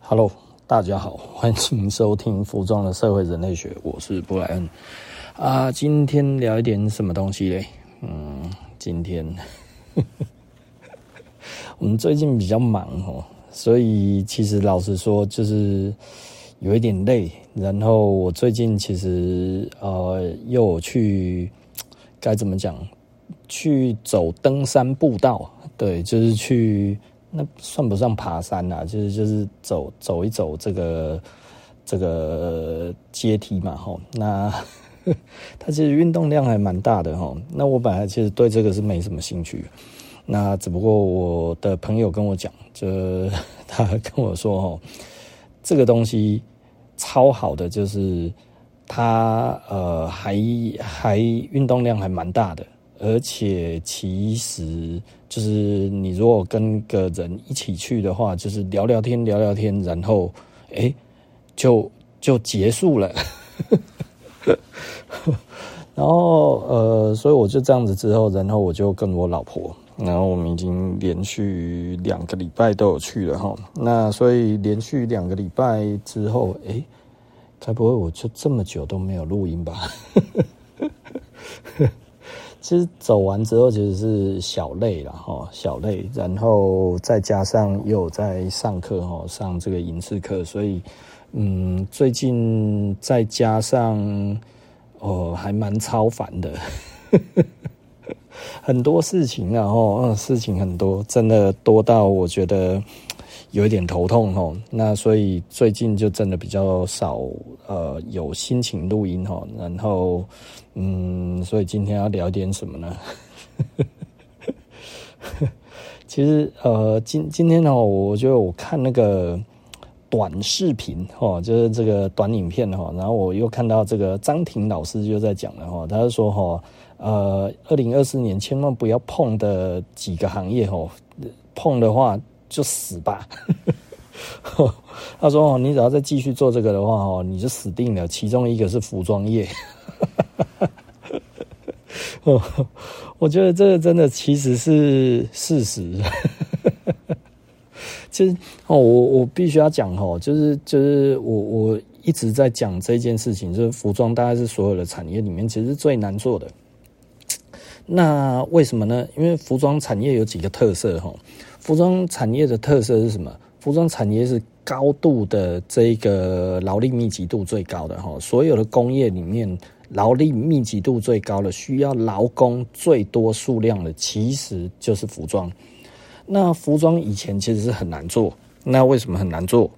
Hello，大家好，欢迎收听《服装的社会人类学》，我是布莱恩啊。今天聊一点什么东西嘞？嗯，今天呵 呵我们最近比较忙哦，所以其实老实说，就是有一点累。然后我最近其实呃，又去该怎么讲？去走登山步道，对，就是去。那算不上爬山啦，就是就是走走一走这个这个阶梯嘛，吼。那 它其实运动量还蛮大的，吼。那我本来其实对这个是没什么兴趣，那只不过我的朋友跟我讲，就 他跟我说，吼，这个东西超好的，就是它呃还还运动量还蛮大的。而且其实就是你如果跟个人一起去的话，就是聊聊天聊聊天，然后哎、就就结束了。然后呃，所以我就这样子之后，然后我就跟我老婆，然后我们已经连续两个礼拜都有去了哈。那所以连续两个礼拜之后，哎、该不会我就这么久都没有录音吧？其实走完之后，其实是小累了哈，小累，然后再加上又在上课哈，上这个影视课，所以嗯，最近再加上哦，还蛮超烦的，很多事情啊，哦，事情很多，真的多到我觉得。有一点头痛吼，那所以最近就真的比较少呃有心情录音吼，然后嗯，所以今天要聊点什么呢？其实呃今今天呢，我就我看那个短视频哈，就是这个短影片哈，然后我又看到这个张婷老师就在讲了哈，他就说哈呃二零二四年千万不要碰的几个行业吼，碰的话。就死吧！他说哦：“你只要再继续做这个的话，哦，你就死定了。其中一个是服装业。” 我觉得这个真的其实是事实。其实哦，我我必须要讲哦，就是就是我我一直在讲这件事情，就是服装大概是所有的产业里面其实最难做的。那为什么呢？因为服装产业有几个特色哈。服装产业的特色是什么？服装产业是高度的这个劳力密集度最高的哈，所有的工业里面劳力密集度最高的，需要劳工最多数量的，其实就是服装。那服装以前其实是很难做，那为什么很难做？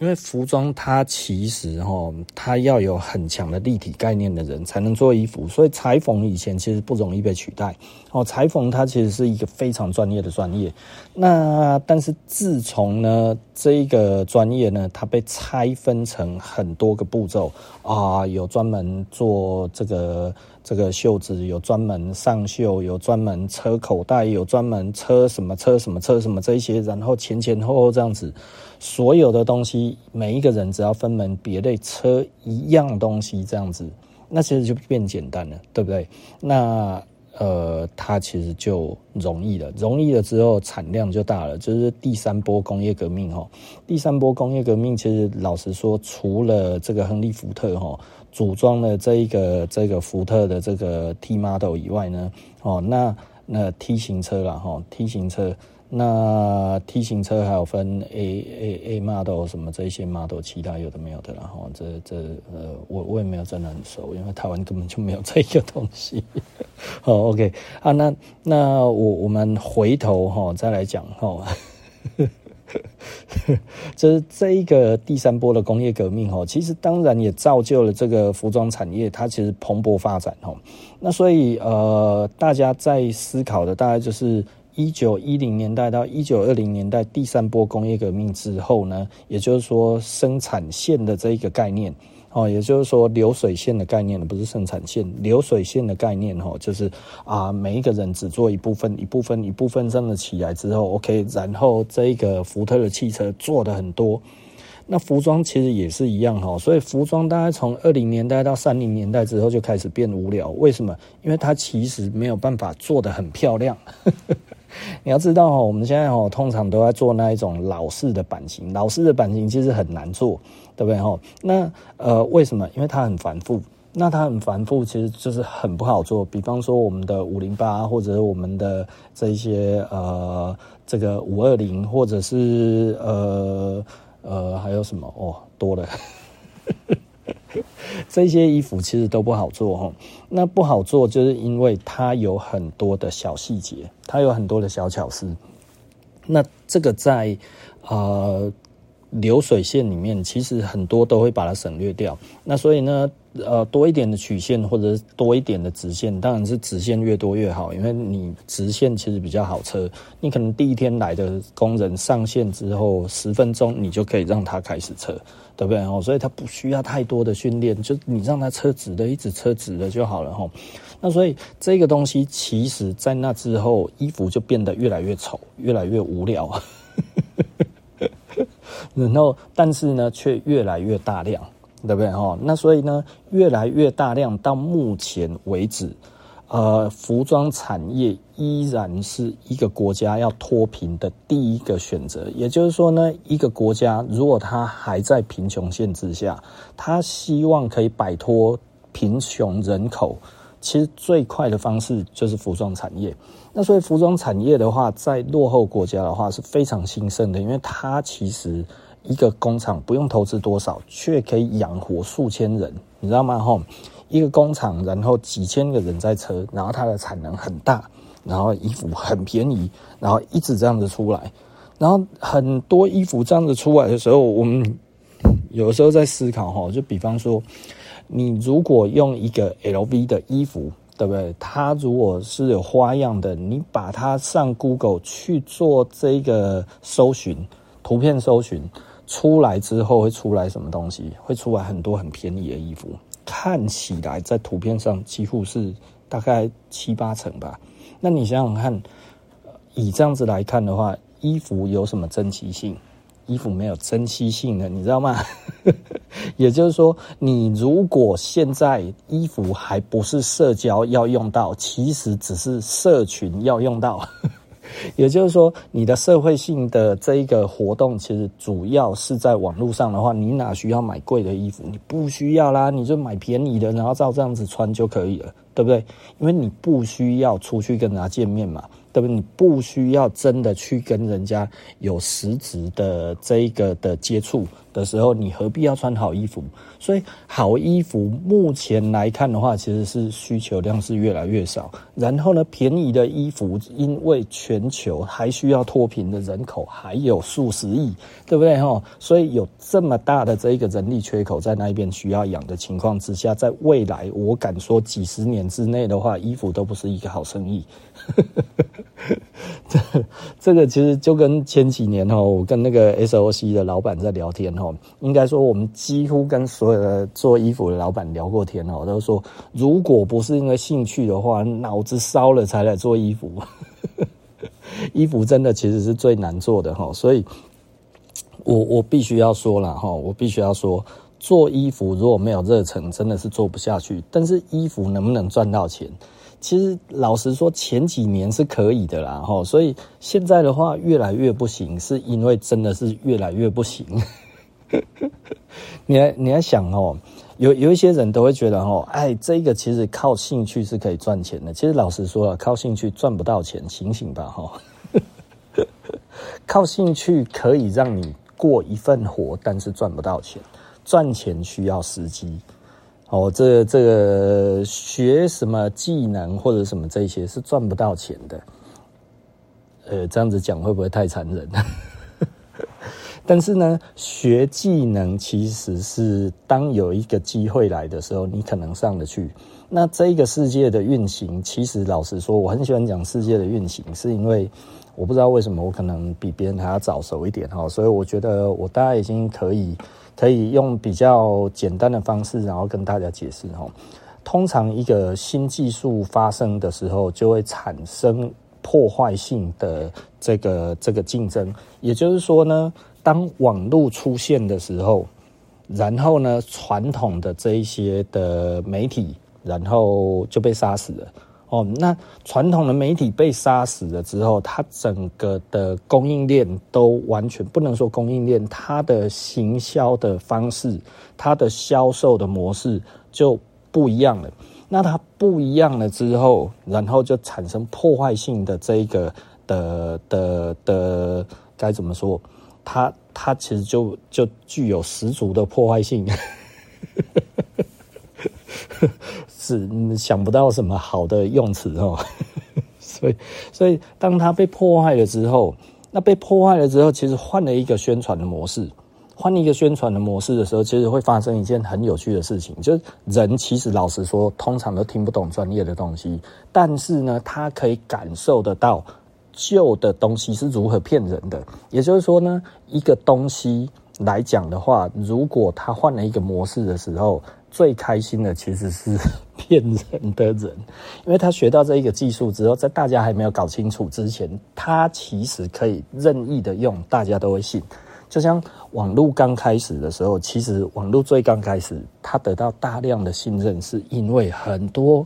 因为服装它其实哈，它要有很强的立体概念的人才能做衣服，所以裁缝以前其实不容易被取代。哦，裁缝它其实是一个非常专业的专业。那但是自从呢，这一个专业呢，它被拆分成很多个步骤啊，有专门做这个这个袖子，有专门上袖，有专门车口袋，有专门车什么车什么车什么这些，然后前前后后这样子。所有的东西，每一个人只要分门别类车一样东西这样子，那其实就变简单了，对不对？那呃，它其实就容易了，容易了之后产量就大了，就是第三波工业革命哈。第三波工业革命其实老实说，除了这个亨利福特哈组装了这一个这个福特的这个 T model 以外呢，哦，那那 T 型车了哈，T 型车。那 T 型车还有分 A A A model 什么这些 model，其他有的没有的，然后这这呃，我我也没有真的很熟，因为台湾根本就没有这个东西。好，OK 啊，那那我我们回头哈再来讲哈，就是 这一个第三波的工业革命哈，其实当然也造就了这个服装产业，它其实蓬勃发展哈。那所以呃，大家在思考的大概就是。一九一零年代到一九二零年代第三波工业革命之后呢，也就是说生产线的这一个概念哦，也就是说流水线的概念，不是生产线，流水线的概念哈，就是啊，每一个人只做一部分，一部分，一部分这样起来之后，OK，然后这个福特的汽车做的很多。那服装其实也是一样哈，所以服装大概从二零年代到三零年代之后就开始变无聊。为什么？因为它其实没有办法做得很漂亮。你要知道哈，我们现在哈通常都在做那一种老式的版型，老式的版型其实很难做，对不对哈？那呃为什么？因为它很繁复。那它很繁复，其实就是很不好做。比方说我们的五零八，或者我们的这一些呃，这个五二零，或者是呃呃还有什么哦，多了。这些衣服其实都不好做哈。那不好做，就是因为它有很多的小细节，它有很多的小巧思。那这个在呃流水线里面，其实很多都会把它省略掉。那所以呢？呃，多一点的曲线或者多一点的直线，当然是直线越多越好，因为你直线其实比较好车。你可能第一天来的工人上线之后十分钟，你就可以让他开始车，对不对？哦，所以他不需要太多的训练，就你让他车直的，一直车直的就好了哈。那所以这个东西，其实在那之后，衣服就变得越来越丑，越来越无聊，然后但是呢，却越来越大量。对不对哈？那所以呢，越来越大量，到目前为止，呃，服装产业依然是一个国家要脱贫的第一个选择。也就是说呢，一个国家如果它还在贫穷线之下，它希望可以摆脱贫穷人口，其实最快的方式就是服装产业。那所以服装产业的话，在落后国家的话是非常兴盛的，因为它其实。一个工厂不用投资多少，却可以养活数千人，你知道吗？吼，一个工厂，然后几千个人在车，然后它的产能很大，然后衣服很便宜，然后一直这样子出来，然后很多衣服这样子出来的时候，我们有时候在思考，哈，就比方说，你如果用一个 LV 的衣服，对不对？它如果是有花样的，你把它上 Google 去做这个搜寻，图片搜寻。出来之后会出来什么东西？会出来很多很便宜的衣服，看起来在图片上几乎是大概七八成吧。那你想想看，以这样子来看的话，衣服有什么珍稀性？衣服没有珍稀性的，你知道吗？也就是说，你如果现在衣服还不是社交要用到，其实只是社群要用到。也就是说，你的社会性的这一个活动，其实主要是在网络上的话，你哪需要买贵的衣服？你不需要啦，你就买便宜的，然后照这样子穿就可以了，对不对？因为你不需要出去跟人家见面嘛。对不对？你不需要真的去跟人家有实质的这一个的接触的时候，你何必要穿好衣服？所以好衣服目前来看的话，其实是需求量是越来越少。然后呢，便宜的衣服，因为全球还需要脱贫的人口还有数十亿，对不对？哈，所以有这么大的这一个人力缺口在那一边需要养的情况之下，在未来，我敢说几十年之内的话，衣服都不是一个好生意。这 这个其实就跟前几年哈，我跟那个 SOC 的老板在聊天哈，应该说我们几乎跟所有的做衣服的老板聊过天哦，都说如果不是因为兴趣的话，脑子烧了才来做衣服。衣服真的其实是最难做的哈，所以我我必须要说了哈，我必须要说，做衣服如果没有热忱，真的是做不下去。但是衣服能不能赚到钱？其实老实说，前几年是可以的啦，齁，所以现在的话越来越不行，是因为真的是越来越不行。你还你还想哦，有有一些人都会觉得哦，哎，这个其实靠兴趣是可以赚钱的。其实老实说了，靠兴趣赚不到钱，醒醒吧哈。靠兴趣可以让你过一份活，但是赚不到钱。赚钱需要时机。哦，这个、这个学什么技能或者什么这些是赚不到钱的，呃，这样子讲会不会太残忍？但是呢，学技能其实是当有一个机会来的时候，你可能上得去。那这个世界的运行，其实老实说，我很喜欢讲世界的运行，是因为我不知道为什么我可能比别人还要早熟一点哈，所以我觉得我大概已经可以。可以用比较简单的方式，然后跟大家解释哈。通常一个新技术发生的时候，就会产生破坏性的这个这个竞争。也就是说呢，当网络出现的时候，然后呢，传统的这一些的媒体，然后就被杀死了。哦，那传统的媒体被杀死了之后，它整个的供应链都完全不能说供应链，它的行销的方式，它的销售的模式就不一样了。那它不一样了之后，然后就产生破坏性的这个的的的该怎么说？它它其实就就具有十足的破坏性。是想不到什么好的用词哦，所以所以当它被破坏了之后，那被破坏了之后，其实换了一个宣传的模式，换一个宣传的模式的时候，其实会发生一件很有趣的事情，就是人其实老实说，通常都听不懂专业的东西，但是呢，他可以感受得到旧的东西是如何骗人的。也就是说呢，一个东西来讲的话，如果他换了一个模式的时候。最开心的其实是骗人的人，因为他学到这一个技术之后，在大家还没有搞清楚之前，他其实可以任意的用，大家都会信。就像网络刚开始的时候，其实网络最刚开始，他得到大量的信任，是因为很多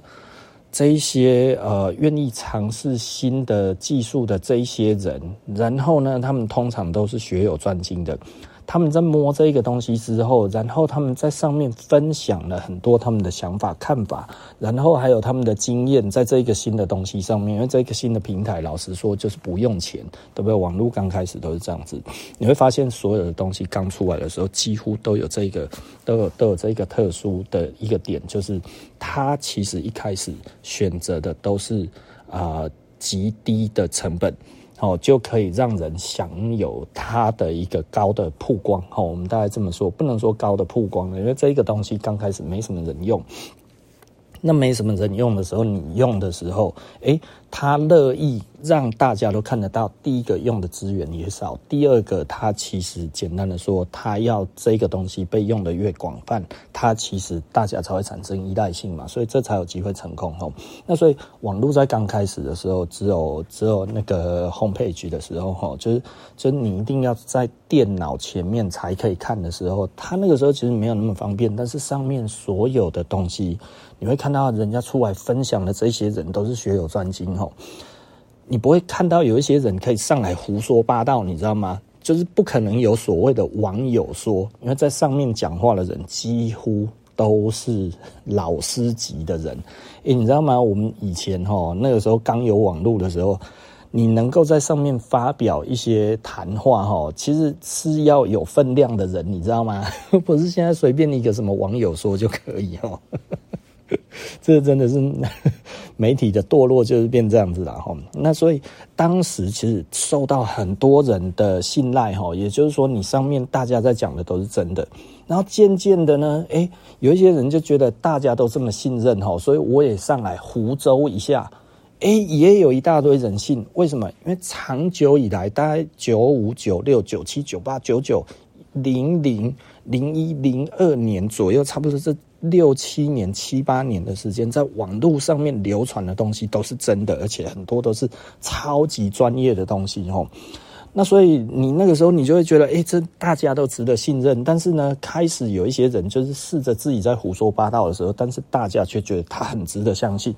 这一些呃愿意尝试新的技术的这一些人，然后呢，他们通常都是学有专精的。他们在摸这个东西之后，然后他们在上面分享了很多他们的想法、看法，然后还有他们的经验，在这一个新的东西上面，因为这个新的平台，老实说就是不用钱，对不对？网络刚开始都是这样子，你会发现所有的东西刚出来的时候，几乎都有这个，都有都有这个特殊的一个点，就是它其实一开始选择的都是啊、极低的成本。哦，就可以让人享有它的一个高的曝光。哦，我们大概这么说，不能说高的曝光，因为这个东西刚开始没什么人用。那没什么人用的时候，你用的时候，诶，他乐意让大家都看得到。第一个用的资源也少，第二个他其实简单的说，他要这个东西被用的越广泛，他其实大家才会产生依赖性嘛，所以这才有机会成功哦。那所以网络在刚开始的时候，只有只有那个 homepage 的时候哈，就是就是你一定要在电脑前面才可以看的时候，他那个时候其实没有那么方便，但是上面所有的东西。你会看到人家出来分享的这些人都是学有专精，你不会看到有一些人可以上来胡说八道，你知道吗？就是不可能有所谓的网友说，因为在上面讲话的人几乎都是老师级的人。诶，你知道吗？我们以前吼那个时候刚有网络的时候，你能够在上面发表一些谈话吼，其实是要有分量的人，你知道吗？不是现在随便一个什么网友说就可以吼。这真的是 媒体的堕落，就是变这样子了哈。那所以当时其实受到很多人的信赖哈，也就是说，你上面大家在讲的都是真的。然后渐渐的呢，诶，有一些人就觉得大家都这么信任哈，所以我也上来胡诌一下，诶，也有一大堆人信。为什么？因为长久以来，大概九五、九六、九七、九八、九九、零零、零一、零二年左右，差不多是。六七年、七八年的时间，在网络上面流传的东西都是真的，而且很多都是超级专业的东西哦。那所以你那个时候，你就会觉得，哎，这大家都值得信任。但是呢，开始有一些人就是试着自己在胡说八道的时候，但是大家却觉得他很值得相信。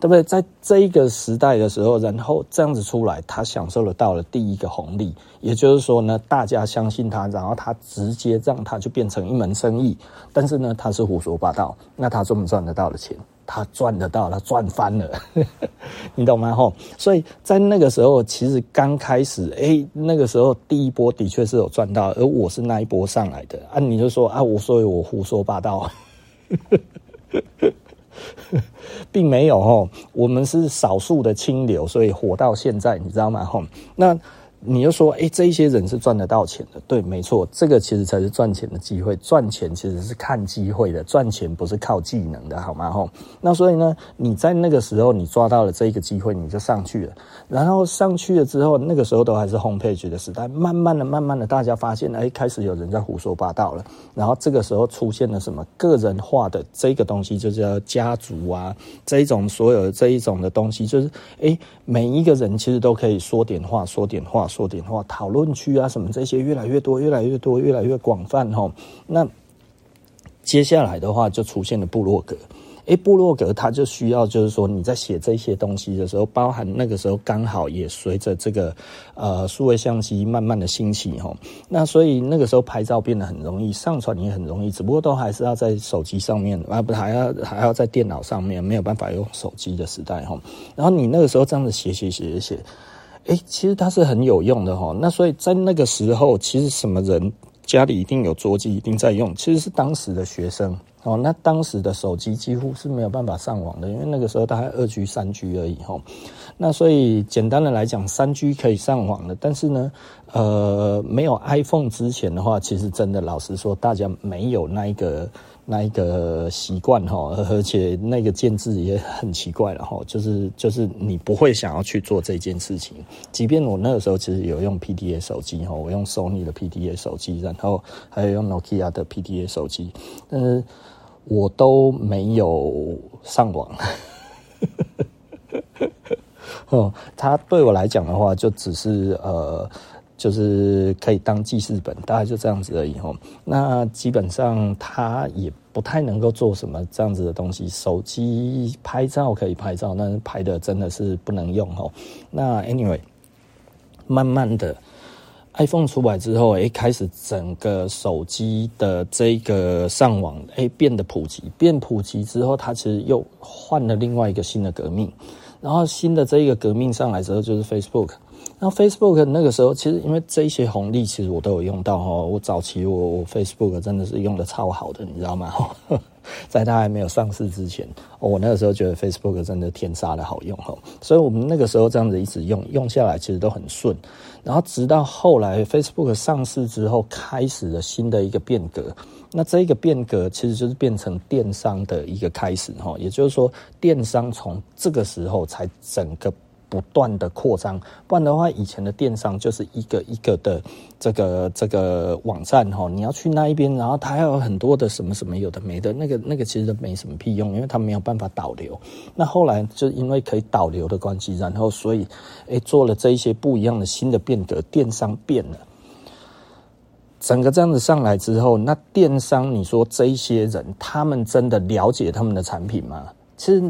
对不对？在这一个时代的时候，然后这样子出来，他享受了到了第一个红利，也就是说呢，大家相信他，然后他直接让他就变成一门生意。但是呢，他是胡说八道，那他赚不赚得到的钱？他赚得到，他赚翻了，你懂吗？吼，所以在那个时候，其实刚开始，哎，那个时候第一波的确是有赚到，而我是那一波上来的啊。你就说啊，我所以我胡说八道。并没有吼，我们是少数的清流，所以活到现在，你知道吗？吼，那你就说，哎、欸，这一些人是赚得到钱的，对，没错，这个其实才是赚钱的机会。赚钱其实是看机会的，赚钱不是靠技能的，好吗？吼，那所以呢，你在那个时候你抓到了这一个机会，你就上去了。然后上去了之后，那个时候都还是 homepage 的时代，慢慢的、慢慢的，大家发现，哎、欸，开始有人在胡说八道了。然后这个时候出现了什么个人化的这个东西，就叫家族啊，这一种所有的这一种的东西，就是，哎、每一个人其实都可以说点话，说点话。说点话，讨论区啊，什么这些越来越多，越来越多，越来越广泛哈。那接下来的话，就出现了部落格。诶，部落格它就需要，就是说你在写这些东西的时候，包含那个时候刚好也随着这个呃数位相机慢慢的兴起哈。那所以那个时候拍照变得很容易，上传也很容易，只不过都还是要在手机上面啊，不还要还要在电脑上面，没有办法用手机的时代哈。然后你那个时候这样子写写写写。哎，其实它是很有用的哈。那所以在那个时候，其实什么人家里一定有桌机，一定在用，其实是当时的学生哦。那当时的手机几乎是没有办法上网的，因为那个时候大概二 G、三 G 而已哈。那所以简单的来讲，三 G 可以上网的，但是呢，呃，没有 iPhone 之前的话，其实真的老实说，大家没有那一个。那一个习惯哈，而且那个建制也很奇怪了哈，就是就是你不会想要去做这件事情。即便我那个时候其实有用 PDA 手机哈，我用 Sony 的 PDA 手机，然后还有用 Nokia 的 PDA 手机，但是我都没有上网。哦，它对我来讲的话，就只是呃。就是可以当记事本，大概就这样子而已吼。那基本上它也不太能够做什么这样子的东西。手机拍照可以拍照，但是拍的真的是不能用吼。那 anyway，慢慢的 iPhone 出来之后，哎，开始整个手机的这个上网，哎，变得普及。变普及之后，它其实又换了另外一个新的革命。然后新的这一个革命上来之后，就是 Facebook。那 Facebook 那个时候，其实因为这些红利，其实我都有用到哈。我早期我我 Facebook 真的是用的超好的，你知道吗？在它还没有上市之前，我那个时候觉得 Facebook 真的天杀的好用哈。所以我们那个时候这样子一直用，用下来其实都很顺。然后直到后来 Facebook 上市之后，开始了新的一个变革。那这一个变革其实就是变成电商的一个开始哈。也就是说，电商从这个时候才整个。不断的扩张，不然的话，以前的电商就是一个一个的这个这个网站哈，你要去那一边，然后它还有很多的什么什么有的没的，那个那个其实都没什么屁用，因为它没有办法导流。那后来就因为可以导流的关系，然后所以诶做了这一些不一样的新的变革，电商变了，整个这样子上来之后，那电商你说这一些人，他们真的了解他们的产品吗？其实。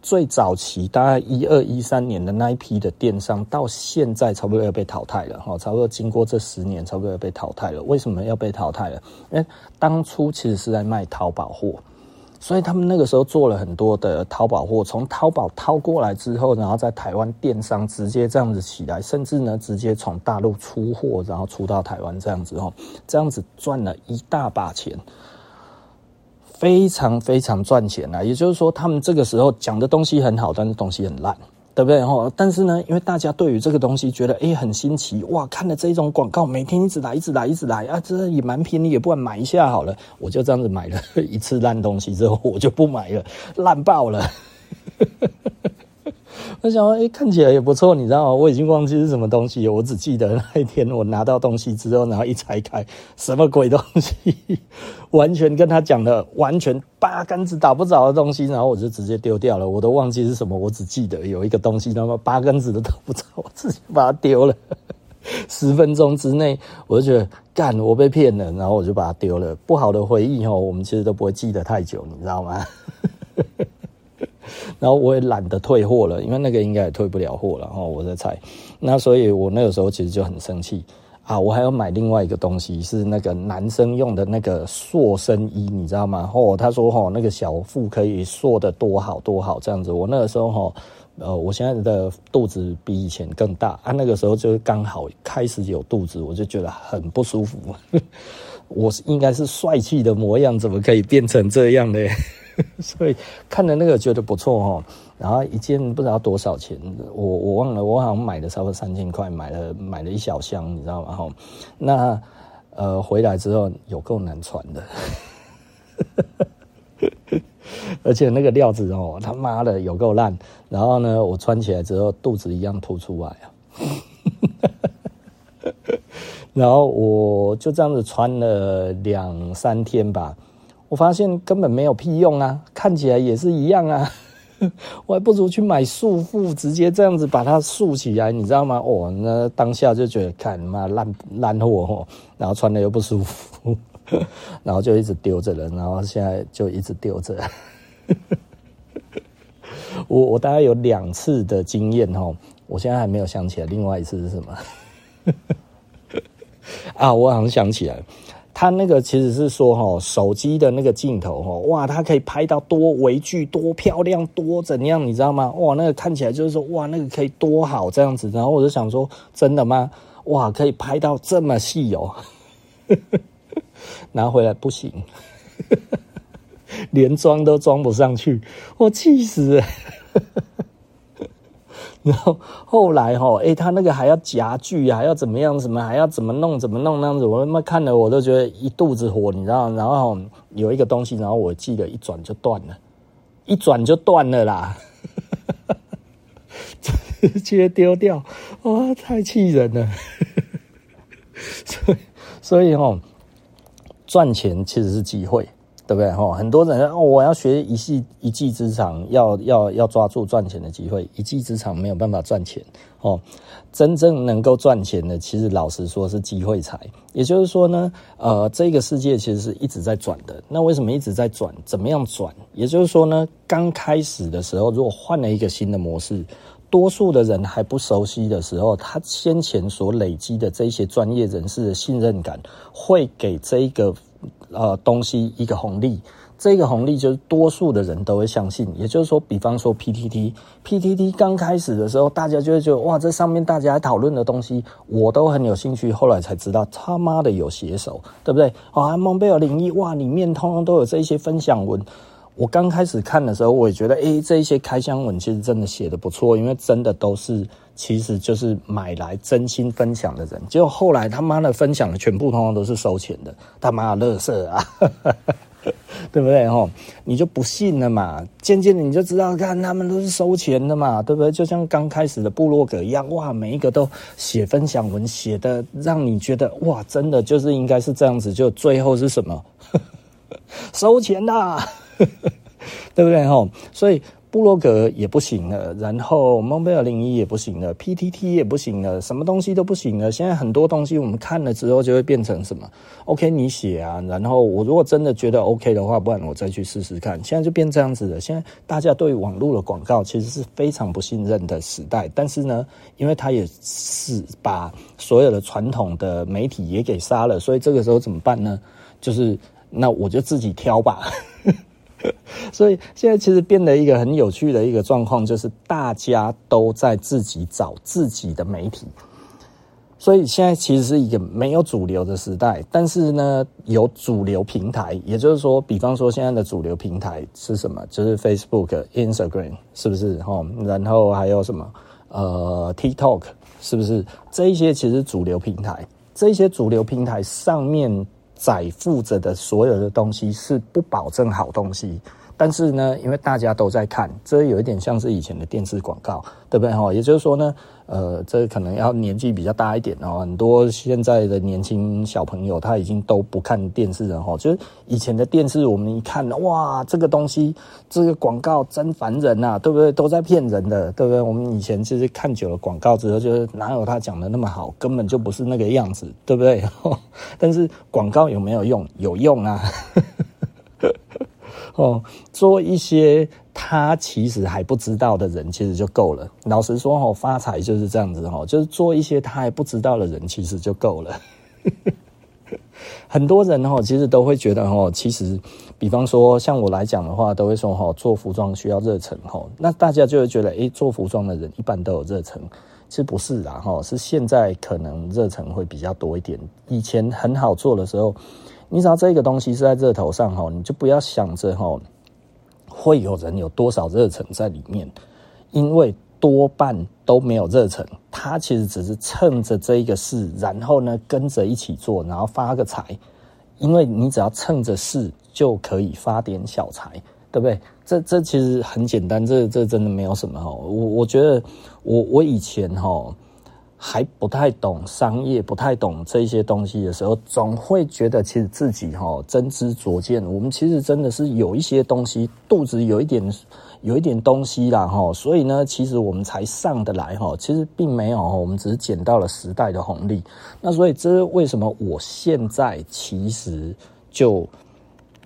最早期大概一二一三年的那一批的电商，到现在差不多要被淘汰了哈，差不多经过这十年，差不多要被淘汰了。为什么要被淘汰了？因为当初其实是在卖淘宝货，所以他们那个时候做了很多的淘宝货，从淘宝淘过来之后，然后在台湾电商直接这样子起来，甚至呢直接从大陆出货，然后出到台湾这样子哈，这样子赚了一大把钱。非常非常赚钱啊！也就是说，他们这个时候讲的东西很好，但是东西很烂，对不对？哈，但是呢，因为大家对于这个东西觉得诶很新奇，哇，看了这种广告，每天一直来，一直来，一直来啊，这也蛮便宜，也不管买一下好了。我就这样子买了一次烂东西之后，我就不买了，烂爆了。我想说，哎、看起来也不错，你知道吗？我已经忘记是什么东西，我只记得那一天我拿到东西之后，然后一拆开，什么鬼东西，完全跟他讲的完全八竿子打不着的东西，然后我就直接丢掉了，我都忘记是什么，我只记得有一个东西，那么八竿子都打不着，我自己把它丢了。十分钟之内，我就觉得干，我被骗了，然后我就把它丢了。不好的回忆哦，我们其实都不会记得太久，你知道吗？然后我也懒得退货了，因为那个应该也退不了货了哈。我在猜，那所以我那个时候其实就很生气啊！我还要买另外一个东西，是那个男生用的那个塑身衣，你知道吗？哦，他说哈，那个小腹可以塑得多好多好这样子。我那个时候哈，呃，我现在的肚子比以前更大啊，那个时候就刚好开始有肚子，我就觉得很不舒服。我应该是帅气的模样，怎么可以变成这样呢？所以看了那个觉得不错哦。然后一件不知道多少钱，我我忘了，我好像买的差不多三千块，买了买了一小箱，你知道吗？哈，那呃回来之后有够难穿的，而且那个料子哦，他妈的有够烂。然后呢，我穿起来之后肚子一样凸出来啊。然后我就这样子穿了两三天吧，我发现根本没有屁用啊，看起来也是一样啊。我还不如去买束缚，直接这样子把它束起来，你知道吗？哦，那当下就觉得，看妈烂烂货，然后穿的又不舒服，然后就一直丢着了，然后现在就一直丢着。我我大概有两次的经验哦，我现在还没有想起来，另外一次是什么？啊，我好像想起来。他那个其实是说哈，手机的那个镜头哈，哇，它可以拍到多微距、多漂亮、多怎样，你知道吗？哇，那个看起来就是说，哇，那个可以多好这样子。然后我就想说，真的吗？哇，可以拍到这么细哦。拿回来不行，连装都装不上去，我气死了。然后后来哈，哎，他那个还要夹具啊，还要怎么样？什么还要怎么弄？怎么弄那样子？我他妈看了我都觉得一肚子火，你知道？然后有一个东西，然后我记得一转就断了，一转就断了啦，直接丢掉，哇，太气人了。所以，所以哈，赚钱其实是机会。对不对？哈，很多人哦，我要学一技一技之长，要要要抓住赚钱的机会。一技之长没有办法赚钱哦。真正能够赚钱的，其实老实说是机会财。也就是说呢，呃，这个世界其实是一直在转的。那为什么一直在转？怎么样转？也就是说呢，刚开始的时候，如果换了一个新的模式，多数的人还不熟悉的时候，他先前所累积的这些专业人士的信任感，会给这一个。呃，东西一个红利，这个红利就是多数的人都会相信。也就是说，比方说 PTT，PTT 刚开始的时候，大家就会觉得哇，这上面大家讨论的东西，我都很有兴趣。后来才知道，他妈的有写手，对不对？啊，蒙贝尔零一，哇，里面通通都有这些分享文。我刚开始看的时候，我也觉得，诶，这一些开箱文其实真的写得不错，因为真的都是，其实就是买来真心分享的人。结果后来他妈的分享的全部通通都是收钱的，他妈的垃圾啊，对不对？吼，你就不信了嘛？渐渐的你就知道，看他们都是收钱的嘛，对不对？就像刚开始的部落格一样，哇，每一个都写分享文，写的让你觉得哇，真的就是应该是这样子。就最后是什么？收钱的。对不对吼？所以布洛格也不行了，然后蒙贝尔零一也不行了，PTT 也不行了，什么东西都不行了。现在很多东西我们看了之后就会变成什么？OK，你写啊，然后我如果真的觉得 OK 的话，不然我再去试试看。现在就变这样子了。现在大家对网络的广告其实是非常不信任的时代，但是呢，因为他也是把所有的传统的媒体也给杀了，所以这个时候怎么办呢？就是那我就自己挑吧。所以现在其实变得一个很有趣的一个状况，就是大家都在自己找自己的媒体。所以现在其实是一个没有主流的时代，但是呢，有主流平台。也就是说，比方说现在的主流平台是什么？就是 Facebook、Instagram，是不是？哈，然后还有什么？呃，TikTok，是不是？这一些其实主流平台，这一些主流平台上面。载负着的所有的东西是不保证好东西，但是呢，因为大家都在看，这有一点像是以前的电视广告，对不对？哈，也就是说呢。呃，这可能要年纪比较大一点哦。很多现在的年轻小朋友他已经都不看电视了哈。就是以前的电视，我们一看，哇，这个东西，这个广告真烦人呐，对不对？都在骗人的，对不对？我们以前其实看久了广告之后，就是哪有他讲的那么好，根本就不是那个样子，对不对？但是广告有没有用？有用啊。哦，做一些他其实还不知道的人，其实就够了。老实说，哦，发财就是这样子，哦，就是做一些他还不知道的人，其实就够了。很多人，哦，其实都会觉得，哦，其实，比方说像我来讲的话，都会说，哦，做服装需要热忱，哦，那大家就会觉得，诶，做服装的人一般都有热忱。其实不是啦，哈，是现在可能热忱会比较多一点。以前很好做的时候。你只要这个东西是在热头上哈，你就不要想着哈，会有人有多少热忱在里面？因为多半都没有热忱，他其实只是趁着这一个事，然后呢跟着一起做，然后发个财。因为你只要趁着事就可以发点小财，对不对？这这其实很简单，这这真的没有什么哈。我我觉得我我以前哈。还不太懂商业，不太懂这些东西的时候，总会觉得其实自己哈真知灼见。我们其实真的是有一些东西，肚子有一点有一点东西啦哈，所以呢，其实我们才上得来哈。其实并没有，我们只是捡到了时代的红利。那所以这是为什么我现在其实就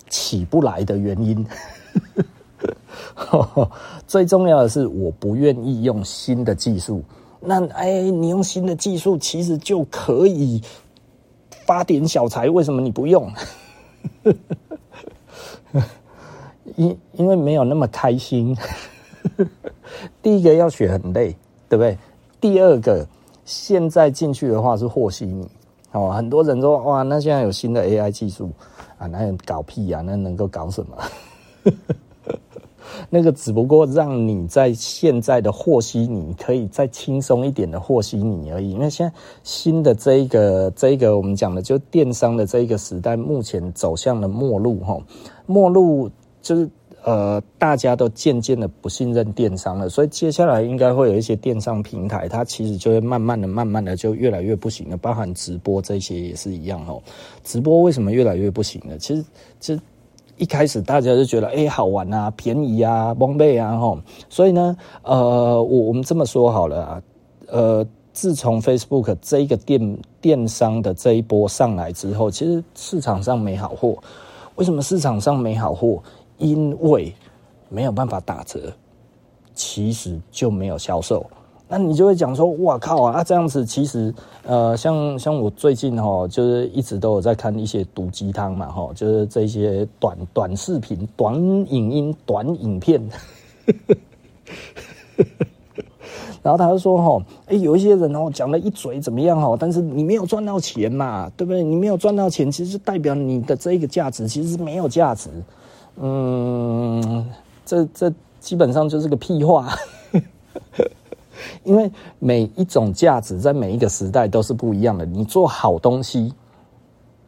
起不来的原因。最重要的是，我不愿意用新的技术。那哎，你用新的技术其实就可以发点小财，为什么你不用？因因为没有那么开心。第一个要学很累，对不对？第二个，现在进去的话是和稀泥哦。很多人说哇，那现在有新的 AI 技术啊，那搞屁、啊？那能够搞什么？那个只不过让你在现在的和稀泥可以再轻松一点的和稀泥而已。因为现在新的这一个这一个我们讲的就电商的这一个时代，目前走向了末路哈。末路就是呃，大家都渐渐的不信任电商了，所以接下来应该会有一些电商平台，它其实就会慢慢的、慢慢的就越来越不行了。包含直播这些也是一样哦。直播为什么越来越不行呢？其实，其实。一开始大家就觉得哎、好玩啊，便宜啊，蒙贝啊吼，所以呢，呃，我我们这么说好了，呃，自从 Facebook 这一个电电商的这一波上来之后，其实市场上没好货。为什么市场上没好货？因为没有办法打折，其实就没有销售。那你就会讲说，哇靠啊！啊这样子其实，呃，像像我最近哈，就是一直都有在看一些毒鸡汤嘛，哈，就是这些短短视频、短影音、短影片。然后他就说，哈，哎，有一些人哦，讲了一嘴怎么样哈，但是你没有赚到钱嘛，对不对？你没有赚到钱，其实就代表你的这个价值其实是没有价值。嗯，这这基本上就是个屁话。因为每一种价值在每一个时代都是不一样的。你做好东西，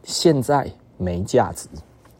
现在没价值，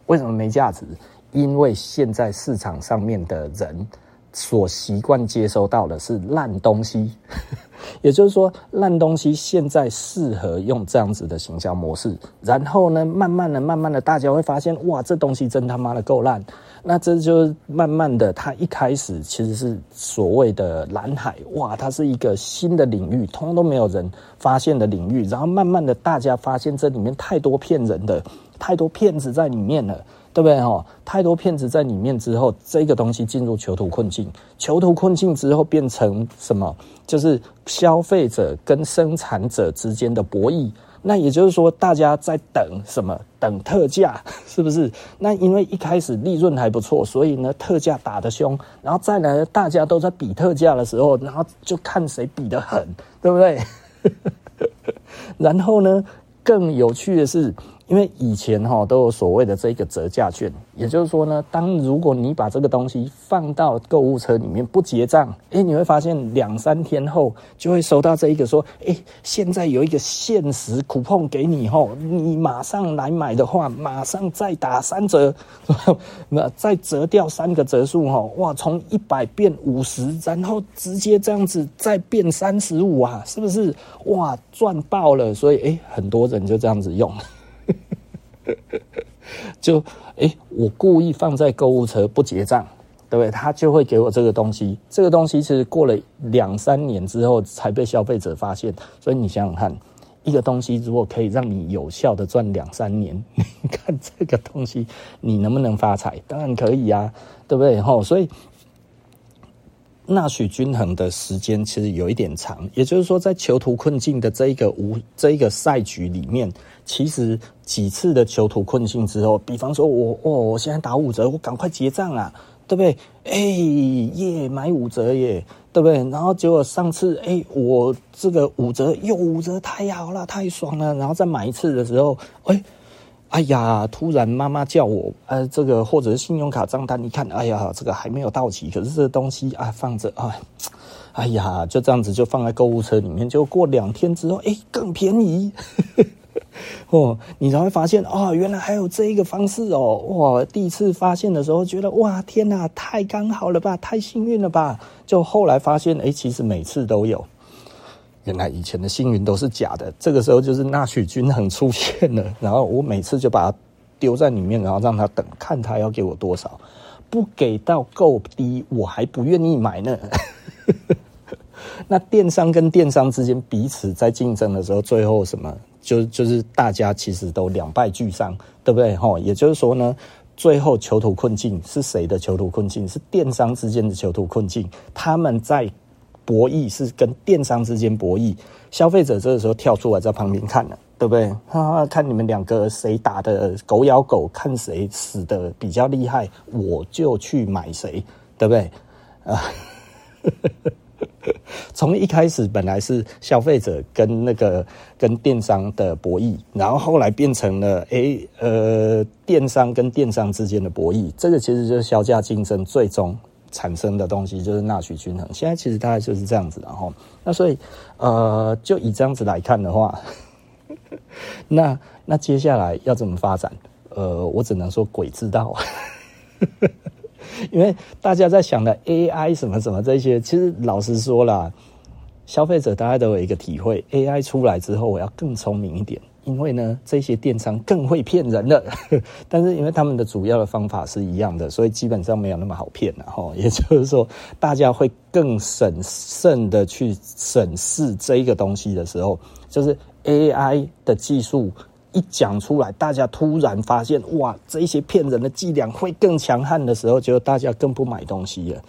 为什么没价值？因为现在市场上面的人所习惯接收到的是烂东西，也就是说，烂东西现在适合用这样子的行销模式。然后呢，慢慢的、慢慢的，大家会发现，哇，这东西真他妈的够烂。那这就慢慢的，它一开始其实是所谓的蓝海，哇，它是一个新的领域，通通都没有人发现的领域。然后慢慢的，大家发现这里面太多骗人的，太多骗子在里面了，对不对？哈，太多骗子在里面之后，这个东西进入囚徒困境，囚徒困境之后变成什么？就是消费者跟生产者之间的博弈。那也就是说，大家在等什么？等特价，是不是？那因为一开始利润还不错，所以呢，特价打得凶，然后再来，大家都在比特价的时候，然后就看谁比得狠，对不对？然后呢，更有趣的是。因为以前哈都有所谓的这个折价券，也就是说呢，当如果你把这个东西放到购物车里面不结账，诶，你会发现两三天后就会收到这一个说，诶，现在有一个限时 coupon 给你吼，你马上来买的话，马上再打三折，那再折掉三个折数哈，哇，从一百变五十，然后直接这样子再变三十五啊，是不是？哇，赚爆了！所以诶，很多人就这样子用。就哎、我故意放在购物车不结账，对不对？他就会给我这个东西。这个东西其实过了两三年之后才被消费者发现。所以你想想看，一个东西如果可以让你有效的赚两三年，你看这个东西你能不能发财？当然可以啊，对不对？吼，所以。纳许均衡的时间其实有一点长，也就是说，在囚徒困境的这一个无这一个赛局里面，其实几次的囚徒困境之后，比方说我哦，我现在打五折，我赶快结账啊，对不对？哎耶，买五折耶，对不对？然后结果上次哎，我这个五折又五折，太好了，太爽了，然后再买一次的时候，哎。哎呀，突然妈妈叫我，呃，这个或者是信用卡账单，你看，哎呀，这个还没有到期，可是这东西啊放着啊，哎呀，就这样子就放在购物车里面，就过两天之后，哎，更便宜。哦，你才会发现哦，原来还有这一个方式哦，哇！第一次发现的时候，觉得哇，天哪，太刚好了吧，太幸运了吧！就后来发现，哎，其实每次都有。原来以前的幸运都是假的。这个时候就是纳许均衡出现了，然后我每次就把它丢在里面，然后让他等，看他要给我多少，不给到够低，我还不愿意买呢。那电商跟电商之间彼此在竞争的时候，最后什么？就就是大家其实都两败俱伤，对不对？哈，也就是说呢，最后囚徒困境是谁的囚徒困境？是电商之间的囚徒困境。他们在博弈，是跟电商之间博弈。消费者这个时候跳出来在旁边看了，对不对？哈哈，看你们两个谁打的狗咬狗，看谁死的比较厉害，我就去买谁，对不对？啊。从一开始本来是消费者跟那个跟电商的博弈，然后后来变成了诶、呃电商跟电商之间的博弈，这个其实就是削价竞争最终产生的东西，就是纳许均衡。现在其实大概就是这样子，然后那所以呃就以这样子来看的话，那那接下来要怎么发展？呃，我只能说鬼知道。因为大家在想的 AI 什么什么这些，其实老实说啦，消费者大家都有一个体会：AI 出来之后，我要更聪明一点。因为呢，这些电商更会骗人了。但是因为他们的主要的方法是一样的，所以基本上没有那么好骗了哈。也就是说，大家会更审慎的去审视这一个东西的时候，就是 AI 的技术。一讲出来，大家突然发现，哇，这些骗人的伎俩会更强悍的时候，就大家更不买东西了，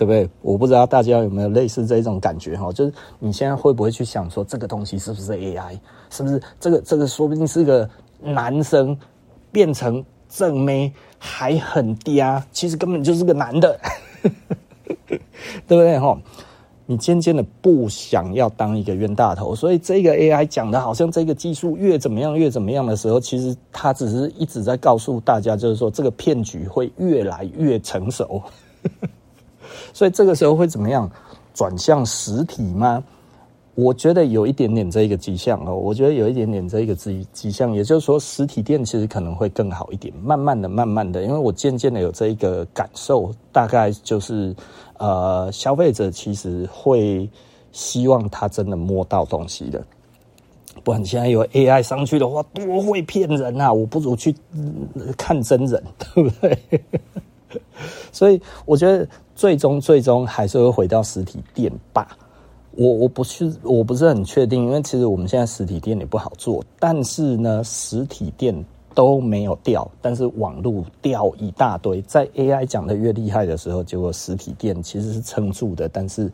对不对？我不知道大家有没有类似这种感觉哈，就是你现在会不会去想说，这个东西是不是 AI？是不是这个这个说不定是个男生变成正妹还很嗲，其实根本就是个男的，对不对哈？你渐渐的不想要当一个冤大头，所以这个 AI 讲的好像这个技术越怎么样越怎么样的时候，其实它只是一直在告诉大家，就是说这个骗局会越来越成熟。所以这个时候会怎么样？转向实体吗？我觉得有一点点这个迹象哦，我觉得有一点点这个迹迹象，也就是说实体店其实可能会更好一点。慢慢的、慢慢的，因为我渐渐的有这一个感受，大概就是。呃，消费者其实会希望他真的摸到东西的，不然现在有 AI 上去的话，多会骗人啊！我不如去看真人，对不对？所以我觉得最终最终还是会回到实体店吧。我我不是我不是很确定，因为其实我们现在实体店也不好做，但是呢，实体店。都没有掉，但是网络掉一大堆。在 AI 讲的越厉害的时候，结果实体店其实是撑住的，但是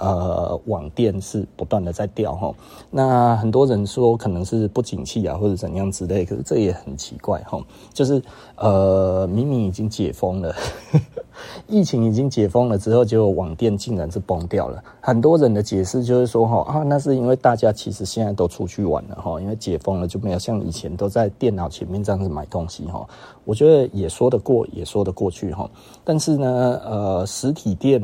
呃，网店是不断的在掉哈。那很多人说可能是不景气啊，或者怎样之类，可是这也很奇怪哈。就是呃，明明已经解封了，疫情已经解封了之后，结果网店竟然是崩掉了。很多人的解释就是说哈啊，那是因为大家其实现在都出去玩了哈，因为解封了就没有像以前都在电脑前面。这样子买东西哈，我觉得也说得过，也说得过去哈。但是呢，呃，实体店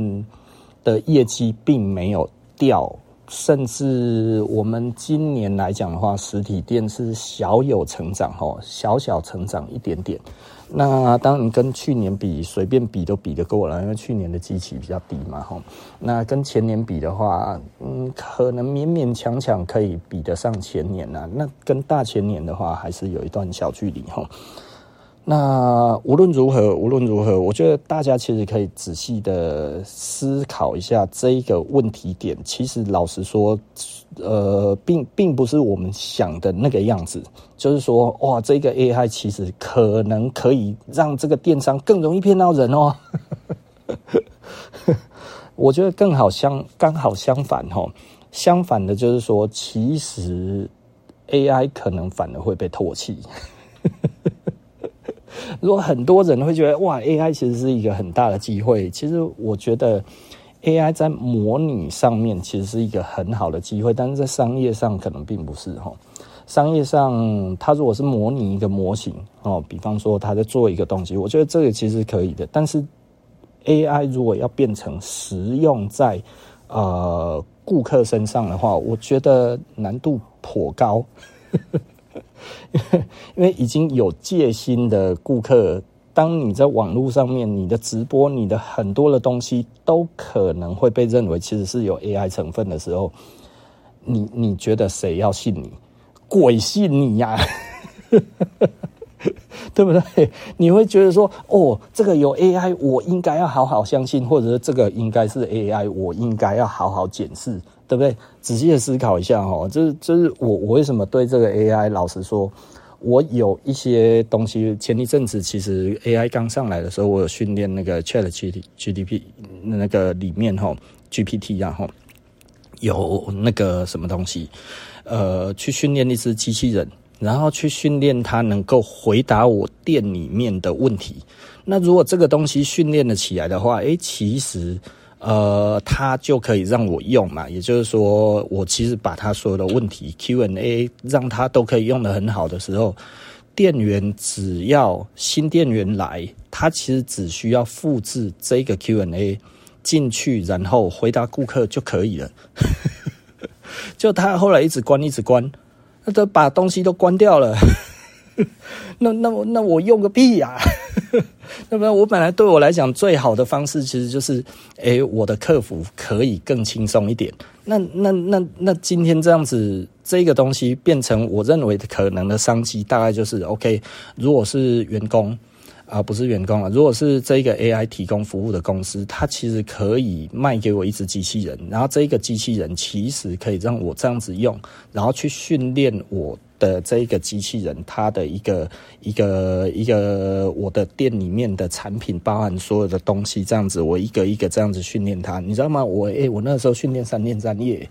的业绩并没有掉，甚至我们今年来讲的话，实体店是小有成长哈，小小成长一点点。那当然跟去年比，随便比都比得过了，因为去年的基期比较低嘛哈。那跟前年比的话，嗯，可能勉勉强强可以比得上前年呐。那跟大前年的话，还是有一段小距离哈。那无论如何，无论如何，我觉得大家其实可以仔细的思考一下这一个问题点。其实老实说，呃，并并不是我们想的那个样子。就是说，哇，这个 AI 其实可能可以让这个电商更容易骗到人哦。我觉得更好相刚好相反哦，相反的就是说，其实 AI 可能反而会被唾弃。如果很多人会觉得哇，AI 其实是一个很大的机会，其实我觉得 AI 在模拟上面其实是一个很好的机会，但是在商业上可能并不是哈。商业上，它如果是模拟一个模型哦，比方说他在做一个东西，我觉得这个其实可以的。但是 AI 如果要变成实用在呃顾客身上的话，我觉得难度颇高，因为已经有戒心的顾客，当你在网络上面，你的直播，你的很多的东西都可能会被认为其实是有 AI 成分的时候，你你觉得谁要信你？鬼信你呀，对不对？你会觉得说，哦，这个有 AI，我应该要好好相信，或者是这个应该是 AI，我应该要好好检视，对不对？仔细的思考一下哈，就是就是我我为什么对这个 AI，老实说，我有一些东西，前一阵子其实 AI 刚上来的时候，我有训练那个 ChatGPT 那个里面哈 GPT 然后有那个什么东西。呃，去训练一只机器人，然后去训练它能够回答我店里面的问题。那如果这个东西训练了起来的话，诶，其实呃，它就可以让我用嘛。也就是说，我其实把它所有的问题 Q&A 让它都可以用得很好的时候，店员只要新店员来，他其实只需要复制这个 Q&A 进去，然后回答顾客就可以了。就他后来一直关，一直关，他都把东西都关掉了。那那我那我用个屁呀、啊！那么我本来对我来讲最好的方式，其实就是，哎，我的客服可以更轻松一点。那那那那今天这样子，这个东西变成我认为可能的商机，大概就是 OK。如果是员工。啊，不是员工啊！如果是这个 AI 提供服务的公司，它其实可以卖给我一只机器人，然后这个机器人其实可以让我这样子用，然后去训练我的这一个机器人，它的一个一个一个我的店里面的产品，包含所有的东西，这样子我一个一个这样子训练它，你知道吗？我诶、欸，我那时候训练三天三夜。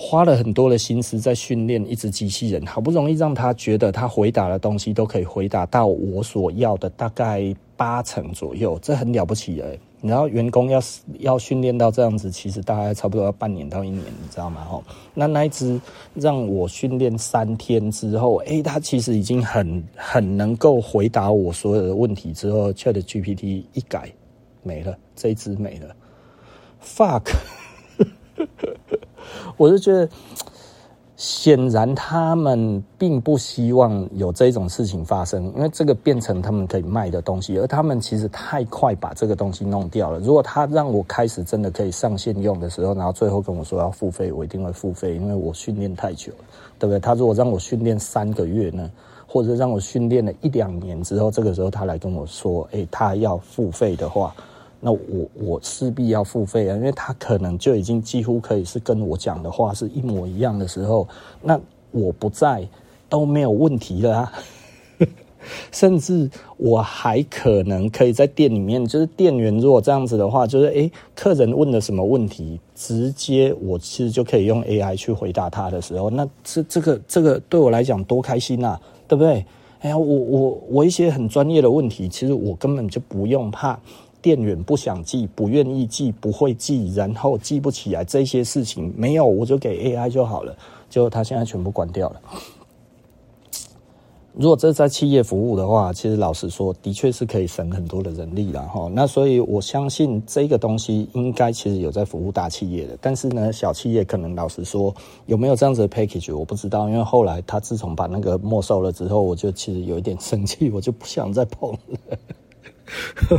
花了很多的心思在训练一只机器人，好不容易让他觉得他回答的东西都可以回答到我所要的大概八成左右，这很了不起哎。然后员工要要训练到这样子，其实大概差不多要半年到一年，你知道吗？吼，那那一只让我训练三天之后，诶，他其实已经很很能够回答我所有的问题之后，ChatGPT 一改没了，这一只没了，fuck。我就觉得，显然他们并不希望有这种事情发生，因为这个变成他们可以卖的东西，而他们其实太快把这个东西弄掉了。如果他让我开始真的可以上线用的时候，然后最后跟我说要付费，我一定会付费，因为我训练太久了，对不对？他如果让我训练三个月呢，或者让我训练了一两年之后，这个时候他来跟我说，诶，他要付费的话。那我我势必要付费啊，因为他可能就已经几乎可以是跟我讲的话是一模一样的时候，那我不在都没有问题了啊，甚至我还可能可以在店里面，就是店员如果这样子的话，就是诶，客人问了什么问题，直接我其实就可以用 AI 去回答他的时候，那这这个这个对我来讲多开心呐，对不对？哎呀，我我我一些很专业的问题，其实我根本就不用怕。店员不想记，不愿意记，不会记，然后记不起来这些事情没有，我就给 AI 就好了。结果他现在全部关掉了。如果这在企业服务的话，其实老实说，的确是可以省很多的人力了哈。那所以我相信这个东西应该其实有在服务大企业的，但是呢，小企业可能老实说有没有这样子的 package 我不知道，因为后来他自从把那个没收了之后，我就其实有一点生气，我就不想再碰了。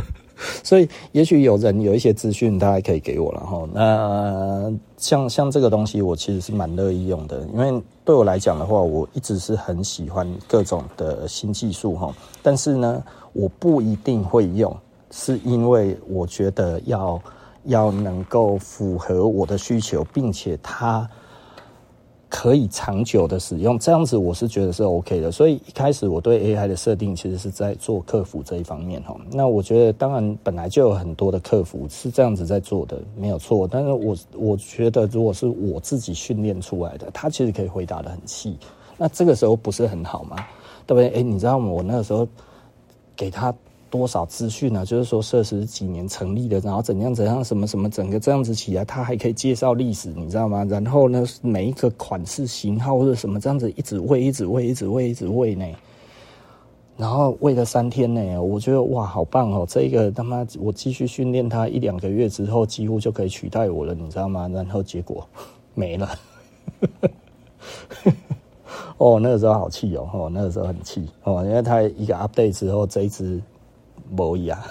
所以，也许有人有一些资讯，大家可以给我了哈。那像像这个东西，我其实是蛮乐意用的，因为对我来讲的话，我一直是很喜欢各种的新技术哈。但是呢，我不一定会用，是因为我觉得要要能够符合我的需求，并且它。可以长久的使用，这样子我是觉得是 OK 的。所以一开始我对 AI 的设定其实是在做客服这一方面哈。那我觉得当然本来就有很多的客服是这样子在做的，没有错。但是我我觉得如果是我自己训练出来的，他其实可以回答得很细。那这个时候不是很好吗？对不对？诶，你知道吗？我那个时候给他多少资讯呢？就是说，设施几年成立的，然后怎样怎样，什么什么，整个这样子起来，他还可以介绍历史，你知道吗？然后呢，每一个款式型号或者什么这样子，一直喂，一直喂，一直喂，一直喂呢。然后喂了三天呢，我觉得哇，好棒哦！这个他妈，我继续训练他一两个月之后，几乎就可以取代我了，你知道吗？然后结果 没了。哦，那个时候好气哦，那个时候很气哦，因为他一个 update 之后，这一只没呀。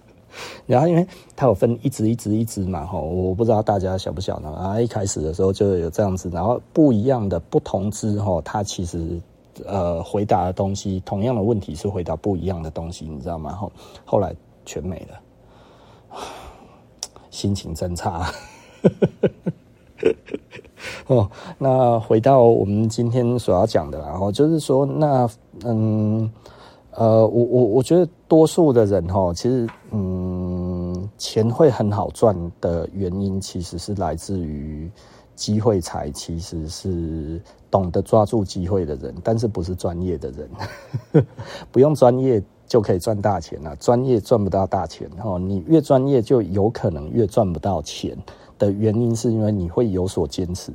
然后因为它有分一只一只一只嘛，哈，我不知道大家晓不晓得啊。一开始的时候就有这样子，然后不一样的不同只哈，它其实。呃，回答的东西，同样的问题是回答不一样的东西，你知道吗？后后来全没了，心情真差。哦，那回到我们今天所要讲的，然后就是说，那嗯呃，我我我觉得多数的人哈，其实嗯，钱会很好赚的原因，其实是来自于。机会财其实是懂得抓住机会的人，但是不是专业的人。不用专业就可以赚大钱啊，专业赚不到大钱哦。你越专业就有可能越赚不到钱的原因，是因为你会有所坚持。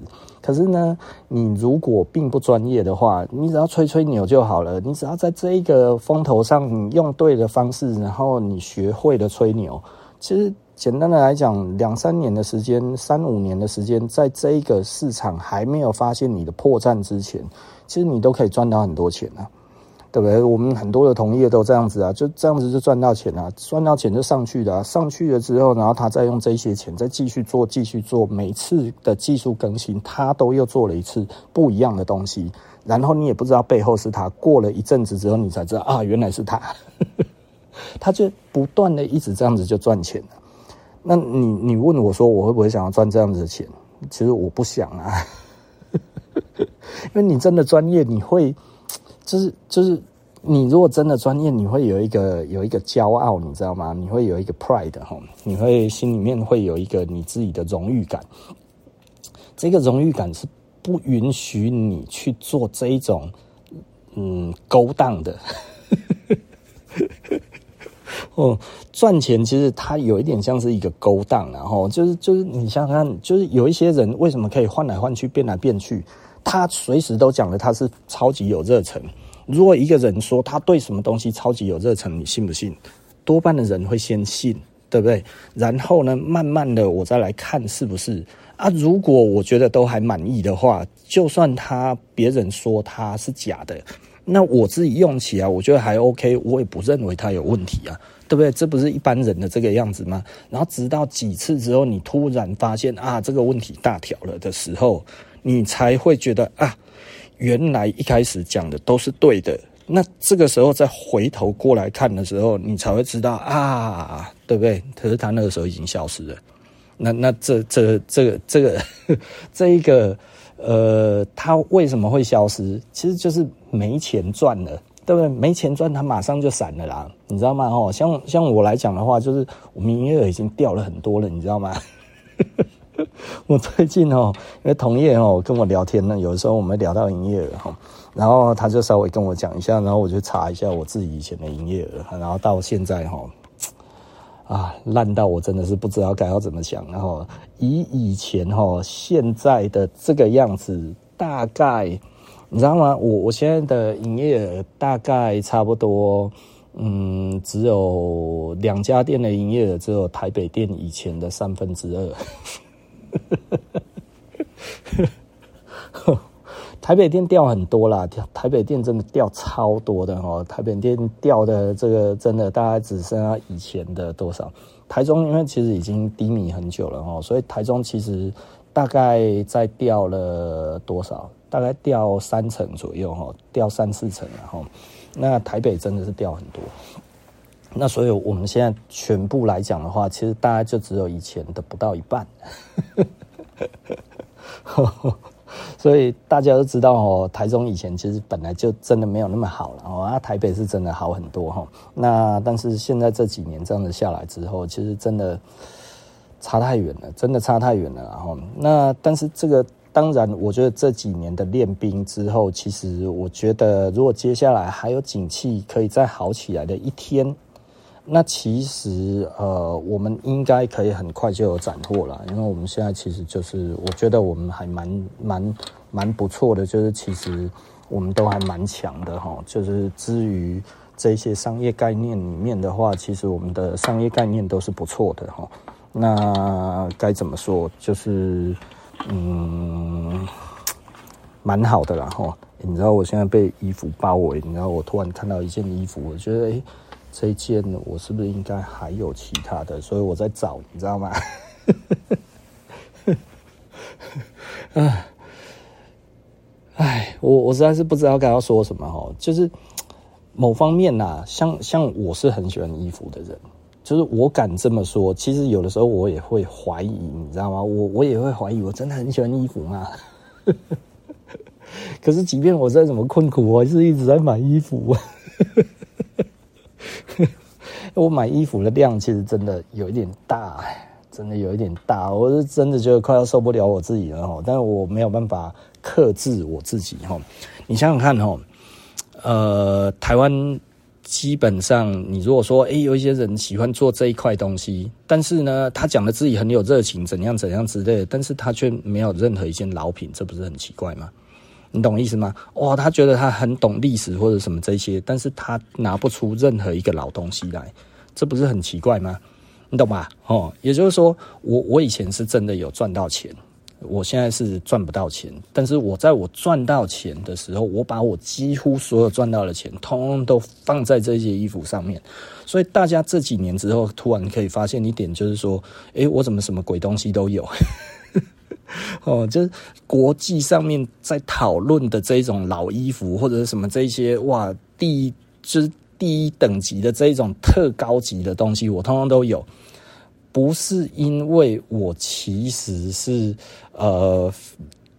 可是呢，你如果并不专业的话，你只要吹吹牛就好了。你只要在这一个风头上，你用对的方式，然后你学会了吹牛，其实。简单的来讲，两三年的时间，三五年的时间，在这一个市场还没有发现你的破绽之前，其实你都可以赚到很多钱啊，对不对？我们很多的同业都这样子啊，就这样子就赚到钱啊，赚到钱就上去了啊，上去了之后，然后他再用这些钱再继续做，继续做，每次的技术更新，他都又做了一次不一样的东西，然后你也不知道背后是他，过了一阵子之后，你才知道啊，原来是他，他就不断的一直这样子就赚钱了。那你你问我说，我会不会想要赚这样子的钱？其实我不想啊，因为你真的专业，你会就是就是你如果真的专业，你会有一个有一个骄傲，你知道吗？你会有一个 pride 哈，你会心里面会有一个你自己的荣誉感。这个荣誉感是不允许你去做这一种嗯勾当的。哦，赚钱其实它有一点像是一个勾当，然后就是就是你想想看，就是有一些人为什么可以换来换去、变来变去，他随时都讲的他是超级有热忱。如果一个人说他对什么东西超级有热忱，你信不信？多半的人会先信，对不对？然后呢，慢慢的我再来看是不是啊？如果我觉得都还满意的话，就算他别人说他是假的，那我自己用起来我觉得还 OK，我也不认为他有问题啊。对不对？这不是一般人的这个样子吗？然后直到几次之后，你突然发现啊，这个问题大条了的时候，你才会觉得啊，原来一开始讲的都是对的。那这个时候再回头过来看的时候，你才会知道啊，对不对？可是他那个时候已经消失了。那那这这这个这个 这一个呃，他为什么会消失？其实就是没钱赚了。对不对？没钱赚，他马上就散了啦，你知道吗？哦，像像我来讲的话，就是我们营业额已经掉了很多了，你知道吗？我最近哦，因为同业哦跟我聊天呢，有的时候我们聊到营业额哈，然后他就稍微跟我讲一下，然后我就查一下我自己以前的营业额，然后到现在哈，啊烂到我真的是不知道该要怎么想，然后以以前哈现在的这个样子，大概。你知道吗？我我现在的营业额大概差不多，嗯，只有两家店的营业额只有台北店以前的三分之二。台北店掉很多啦，台北店真的掉超多的哦。台北店掉的这个真的大概只剩下以前的多少？台中因为其实已经低迷很久了哦，所以台中其实大概在掉了多少？大概掉三成左右哈，掉三四成然后，那台北真的是掉很多。那所以我们现在全部来讲的话，其实大概就只有以前的不到一半。所以大家都知道哦，台中以前其实本来就真的没有那么好了哦，啊，台北是真的好很多哈。那但是现在这几年这样子下来之后，其实真的差太远了，真的差太远了然后，那但是这个。当然，我觉得这几年的练兵之后，其实我觉得，如果接下来还有景气可以再好起来的一天，那其实呃，我们应该可以很快就有斩获了，因为我们现在其实就是，我觉得我们还蛮蛮蛮不错的，就是其实我们都还蛮强的哈。就是至于这些商业概念里面的话，其实我们的商业概念都是不错的哈。那该怎么说？就是嗯，蛮好的啦哈。你知道我现在被衣服包围，你知道我突然看到一件衣服，我觉得诶。这件我是不是应该还有其他的？所以我在找，你知道吗？哎，哎，我我实在是不知道该要说什么哈。就是某方面呐，像像我是很喜欢衣服的人，就是我敢这么说。其实有的时候我也会怀疑，你知道吗？我我也会怀疑，我真的很喜欢衣服吗？可是即便我再怎么困苦，我还是一直在买衣服。我买衣服的量其实真的有一点大，真的有一点大，我是真的觉得快要受不了我自己了哈。但是我没有办法克制我自己哈。你想想看哈，呃，台湾基本上，你如果说诶有一些人喜欢做这一块东西，但是呢，他讲的自己很有热情，怎样怎样之类的，但是他却没有任何一件老品，这不是很奇怪吗？你懂意思吗？哇，他觉得他很懂历史或者什么这些，但是他拿不出任何一个老东西来，这不是很奇怪吗？你懂吧？哦，也就是说，我我以前是真的有赚到钱，我现在是赚不到钱，但是我在我赚到钱的时候，我把我几乎所有赚到的钱，通通都放在这些衣服上面，所以大家这几年之后，突然可以发现一点，就是说，诶，我怎么什么鬼东西都有？哦，就是国际上面在讨论的这种老衣服，或者是什么这些哇，第一就是第一等级的这一种特高级的东西，我通通都有。不是因为我其实是呃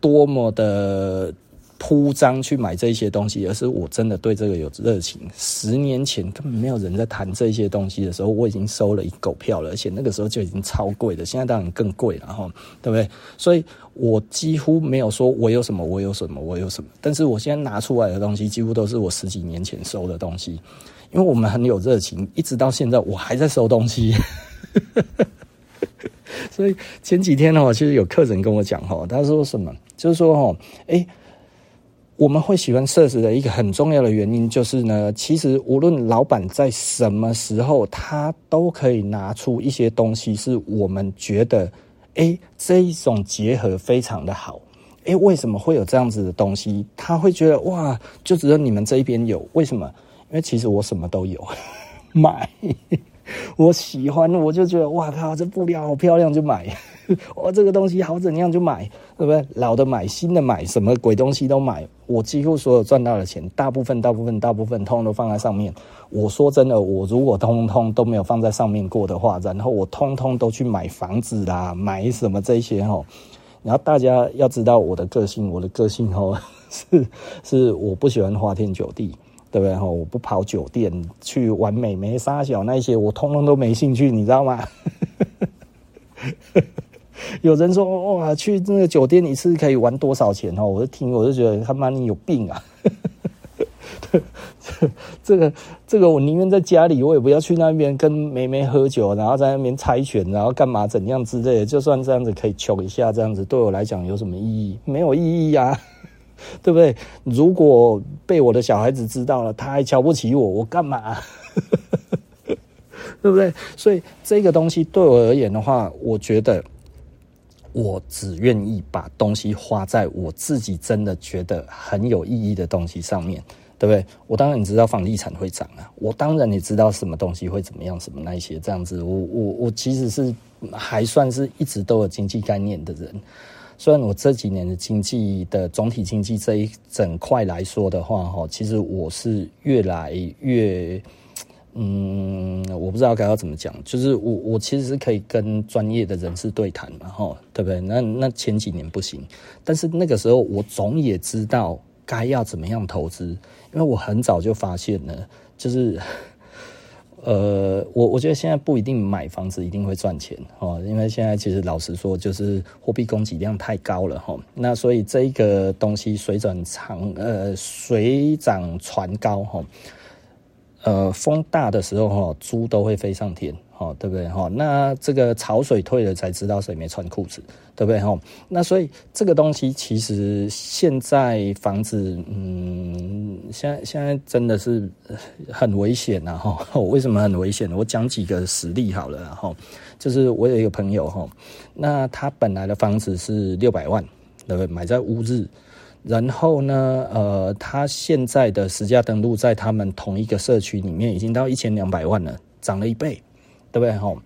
多么的。铺张去买这些东西，而是我真的对这个有热情。十年前根本没有人在谈这些东西的时候，我已经收了一狗票了，而且那个时候就已经超贵了。现在当然更贵了，哈，对不对？所以我几乎没有说我有什么，我有什么，我有什么。但是我现在拿出来的东西，几乎都是我十几年前收的东西，因为我们很有热情，一直到现在我还在收东西。所以前几天呢，其实有客人跟我讲，哈，他说什么？就是说，哈，哎。我们会喜欢设置的一个很重要的原因就是呢，其实无论老板在什么时候，他都可以拿出一些东西，是我们觉得，诶，这一种结合非常的好。诶，为什么会有这样子的东西？他会觉得哇，就只有你们这一边有，为什么？因为其实我什么都有，买，我喜欢，我就觉得哇靠，这布料好漂亮，就买。我 这个东西好怎样就买，对不对？老的买，新的买，什么鬼东西都买。我几乎所有赚到的钱，大部分、大部分、大部分，通通都放在上面。我说真的，我如果通通都没有放在上面过的话，然后我通通都去买房子啦，买什么这些齁。然后大家要知道我的个性，我的个性齁是是我不喜欢花天酒地，对不对哈？我不跑酒店去玩美眉沙小那些，我通通都没兴趣，你知道吗？有人说哇，去那个酒店一次可以玩多少钱哦？我就听，我就觉得他妈你有病啊！这 个这个，我宁愿在家里，我也不要去那边跟妹妹喝酒，然后在那边猜拳，然后干嘛怎样之类的。就算这样子可以求一下，这样子对我来讲有什么意义？没有意义啊，对不对？如果被我的小孩子知道了，他还瞧不起我，我干嘛？对不对？所以这个东西对我而言的话，我觉得。我只愿意把东西花在我自己真的觉得很有意义的东西上面，对不对？我当然你知道房地产会涨啊，我当然你知道什么东西会怎么样，什么那些这样子。我我我其实是还算是一直都有经济概念的人，虽然我这几年的经济的总体经济这一整块来说的话，哈，其实我是越来越。嗯，我不知道该要怎么讲，就是我我其实是可以跟专业的人士对谈嘛，吼，对不对？那那前几年不行，但是那个时候我总也知道该要怎么样投资，因为我很早就发现了，就是，呃，我我觉得现在不一定买房子一定会赚钱，哦，因为现在其实老实说，就是货币供给量太高了，哈，那所以这个东西水涨长，呃，水涨船高，哈。呃，风大的时候哈，猪都会飞上天，哈，对不对哈？那这个潮水退了才知道谁没穿裤子，对不对哈？那所以这个东西其实现在房子，嗯，现在现在真的是很危险呐哈。为什么很危险？我讲几个实例好了哈。就是我有一个朋友哈，那他本来的房子是六百万，对不对？买在乌日。然后呢，呃，他现在的实价登录在他们同一个社区里面已经到一千两百万了，涨了一倍，对不对？吼。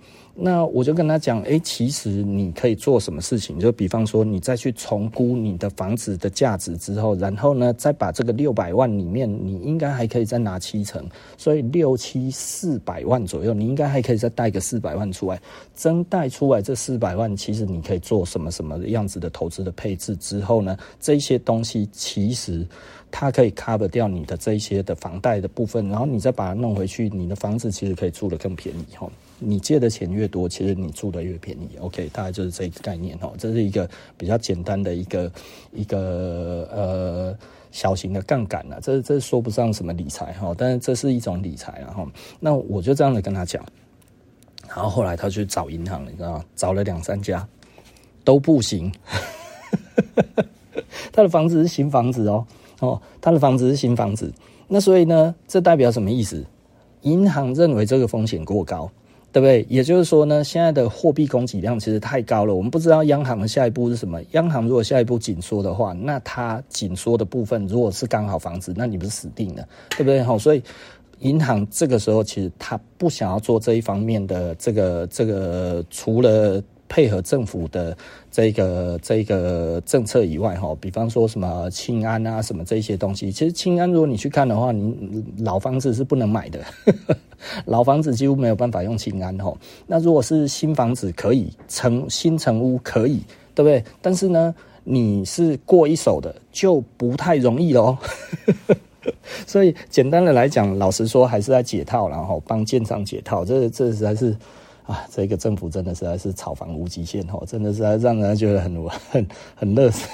那我就跟他讲，哎，其实你可以做什么事情？就比方说，你再去重估你的房子的价值之后，然后呢，再把这个六百万里面，你应该还可以再拿七成，所以六七四百万左右，你应该还可以再贷个四百万出来。真贷出来这四百万，其实你可以做什么什么样子的投资的配置之后呢？这些东西其实它可以 cover 掉你的这些的房贷的部分，然后你再把它弄回去，你的房子其实可以住得更便宜，哈。你借的钱越多，其实你住的越便宜。OK，大概就是这个概念哦。这是一个比较简单的一个一个呃小型的杠杆了。这这说不上什么理财哈，但是这是一种理财了哈。那我就这样子跟他讲，然后后来他去找银行，你知道？找了两三家都不行。他的房子是新房子哦哦，他的房子是新房子。那所以呢，这代表什么意思？银行认为这个风险过高。对不对？也就是说呢，现在的货币供给量其实太高了。我们不知道央行的下一步是什么。央行如果下一步紧缩的话，那它紧缩的部分如果是刚好房子，那你不是死定了，对不对？好，所以银行这个时候其实它不想要做这一方面的这个这个，除了。配合政府的这个这个政策以外，哈，比方说什么清安啊，什么这些东西，其实清安如果你去看的话，你老房子是不能买的，老房子几乎没有办法用清安，哈。那如果是新房子可以成新成屋可以，对不对？但是呢，你是过一手的就不太容易喽。所以简单的来讲，老实说还是在解套，然后帮建商解套，这这实在是。啊，这个政府真的实在是炒房无极限哦，真的是让人觉得很 很很乐色。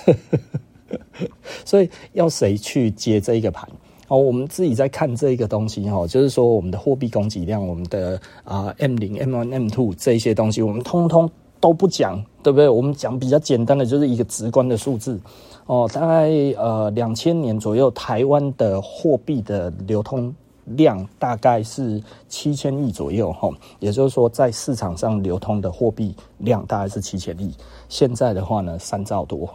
所以要谁去接这一个盘？哦，我们自己在看这一个东西哈，就是说我们的货币供给量，我们的啊 M 零、M 1 M two 这些东西，我们通通都不讲，对不对？我们讲比较简单的，就是一个直观的数字哦，大概呃两千年左右，台湾的货币的流通。量大概是七千亿左右，吼，也就是说，在市场上流通的货币量大概是七千亿。现在的话呢，三兆多，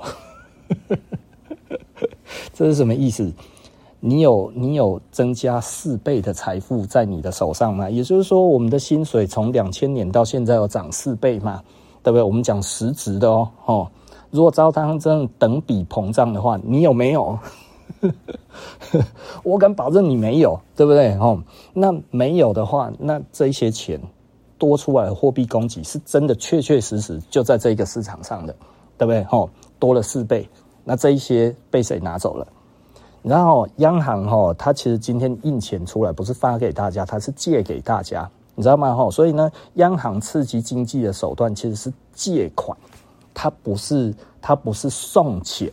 这是什么意思？你有你有增加四倍的财富在你的手上吗？也就是说，我们的薪水从两千年到现在有涨四倍嘛？对不对？我们讲实质的哦，哦，如果照当真等比膨胀的话，你有没有？我敢保证你没有，对不对？哦，那没有的话，那这一些钱多出来的货币供给是真的确确实实就在这个市场上的，对不对？哦，多了四倍，那这一些被谁拿走了？然后央行，它其实今天印钱出来不是发给大家，它是借给大家，你知道吗？所以呢，央行刺激经济的手段其实是借款，它不是它不是送钱。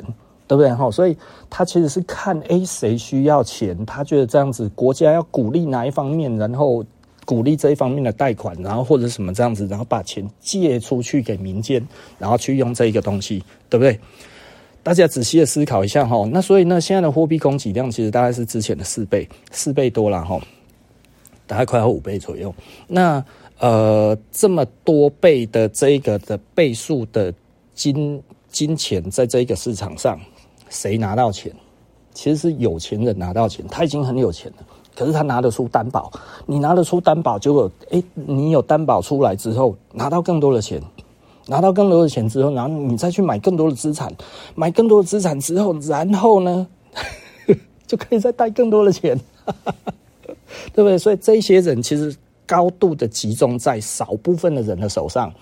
对不对？哈，所以他其实是看，诶，谁需要钱，他觉得这样子国家要鼓励哪一方面，然后鼓励这一方面的贷款，然后或者什么这样子，然后把钱借出去给民间，然后去用这一个东西，对不对？大家仔细的思考一下哈。那所以呢，现在的货币供给量其实大概是之前的四倍，四倍多了哈，大概快要五倍左右。那呃，这么多倍的这个的倍数的金金钱在这个市场上。谁拿到钱？其实是有钱人拿到钱，他已经很有钱了。可是他拿得出担保，你拿得出担保，结果诶，你有担保出来之后，拿到更多的钱，拿到更多的钱之后，然后你再去买更多的资产，买更多的资产之后，然后呢，就可以再贷更多的钱，对不对？所以这些人其实高度的集中在少部分的人的手上。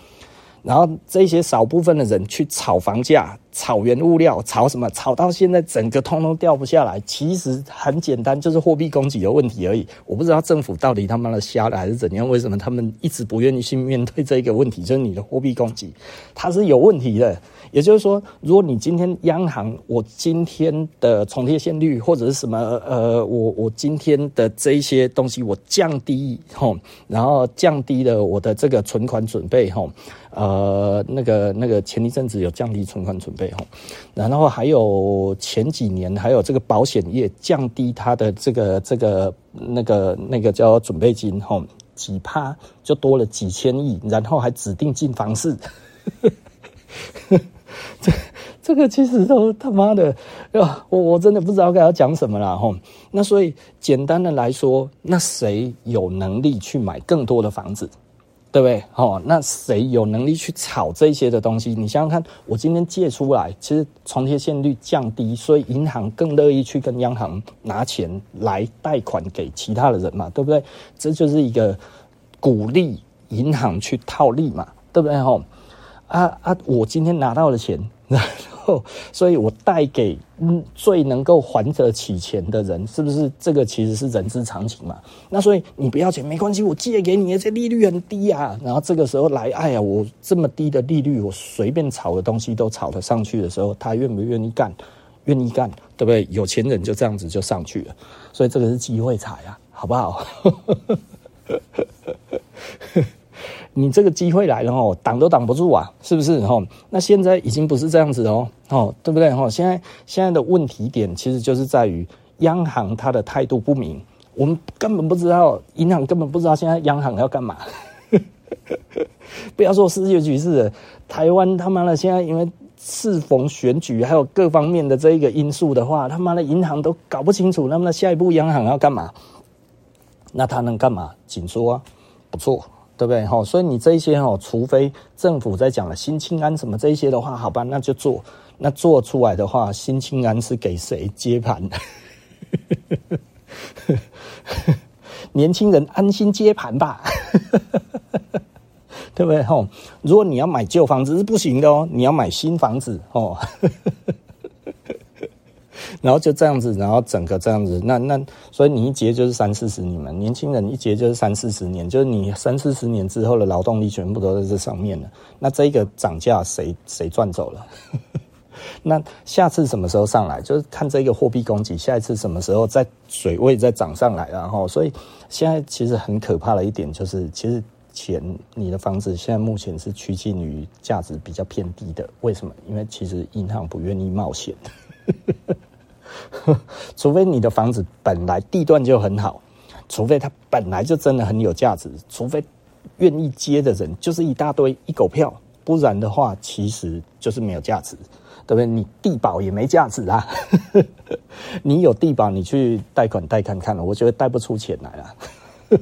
然后这些少部分的人去炒房价，炒原物料，炒什么？炒到现在整个通通掉不下来。其实很简单，就是货币供给的问题而已。我不知道政府到底他妈的瞎了还是怎样？为什么他们一直不愿意去面对这个问题？就是你的货币供给，它是有问题的。也就是说，如果你今天央行，我今天的重贴现率或者是什么，呃，我我今天的这一些东西我降低吼，然后降低了我的这个存款准备吼。呃，那个那个前一阵子有降低存款准备哈，然后还有前几年还有这个保险业降低它的这个这个那个那个叫准备金哈，几趴就多了几千亿，然后还指定进房市，这这个其实都他妈的，我我真的不知道该要讲什么了吼。那所以简单的来说，那谁有能力去买更多的房子？对不对？哦，那谁有能力去炒这些的东西？你想想看，我今天借出来，其实重贴现率降低，所以银行更乐意去跟央行拿钱来贷款给其他的人嘛，对不对？这就是一个鼓励银行去套利嘛，对不对？哦，啊啊，我今天拿到了钱。然后，所以我带给嗯最能够还得起钱的人，是不是这个其实是人之常情嘛？那所以你不要钱没关系，我借给你，这利率很低啊。然后这个时候来，哎呀，我这么低的利率，我随便炒的东西都炒得上去的时候，他愿不愿意干？愿意干，对不对？有钱人就这样子就上去了。所以这个是机会财啊，好不好？你这个机会来了哦，挡都挡不住啊，是不是哦？那现在已经不是这样子哦，哦，对不对哦？现在现在的问题点其实就是在于央行它的态度不明，我们根本不知道，银行根本不知道现在央行要干嘛。不要说世界局势了，台湾他妈的现在因为适逢选举，还有各方面的这一个因素的话，他妈的银行都搞不清楚，那么下一步央行要干嘛？那他能干嘛？紧缩啊，不错。对不对？哈，所以你这一些哈，除非政府在讲了新青安什么这一些的话，好吧，那就做。那做出来的话，新青安是给谁接盘？年轻人安心接盘吧，对不对？哈，如果你要买旧房子是不行的哦，你要买新房子哦。然后就这样子，然后整个这样子，那那所以你一结就是三四十年嘛，年轻人一结就是三四十年，就是你三四十年之后的劳动力全部都在这上面了。那这个涨价谁谁赚走了？那下次什么时候上来？就是看这个货币供给，下一次什么时候在水位再涨上来，然后所以现在其实很可怕的一点就是，其实钱你的房子现在目前是趋近于价值比较偏低的。为什么？因为其实银行不愿意冒险。除非你的房子本来地段就很好，除非它本来就真的很有价值，除非愿意接的人就是一大堆一狗票，不然的话其实就是没有价值，对不对？你地保也没价值啊，你有地保你去贷款贷看看了，我觉得贷不出钱来了。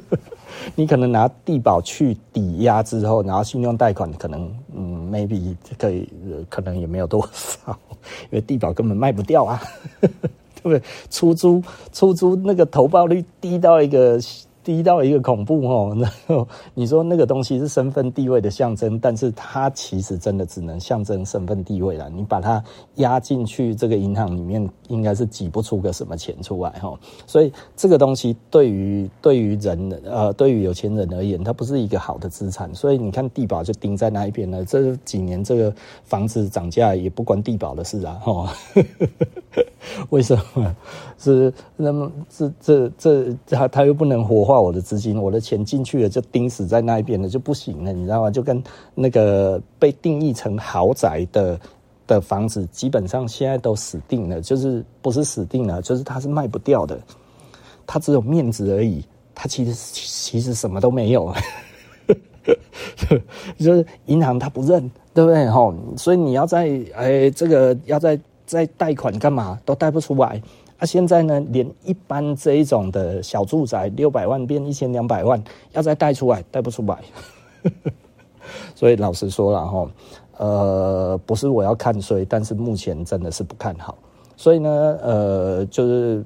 你可能拿地保去抵押之后，然后信用贷款可能嗯，maybe 可以，可能也没有多少，因为地保根本卖不掉啊，对不对？出租出租那个投报率低到一个。低到一个恐怖哦，然后你说那个东西是身份地位的象征，但是它其实真的只能象征身份地位了。你把它压进去这个银行里面，应该是挤不出个什么钱出来哈。所以这个东西对于对于人呃，对于有钱人而言，它不是一个好的资产。所以你看地保就盯在那一边了。这几年这个房子涨价也不关地保的事啊，哈。为什么？是那么这这这他他又不能活化。我的资金，我的钱进去了就钉死在那一边了，就不行了，你知道吗？就跟那个被定义成豪宅的的房子，基本上现在都死定了，就是不是死定了，就是它是卖不掉的，它只有面子而已，它其实其实什么都没有，就是银行它不认，对不对？吼，所以你要在哎这个要在在贷款干嘛都贷不出来。那、啊、现在呢，连一般这一种的小住宅，六百万变一千两百万，要再贷出来，贷不出来。所以老实说了哈，呃，不是我要看衰，但是目前真的是不看好。所以呢，呃，就是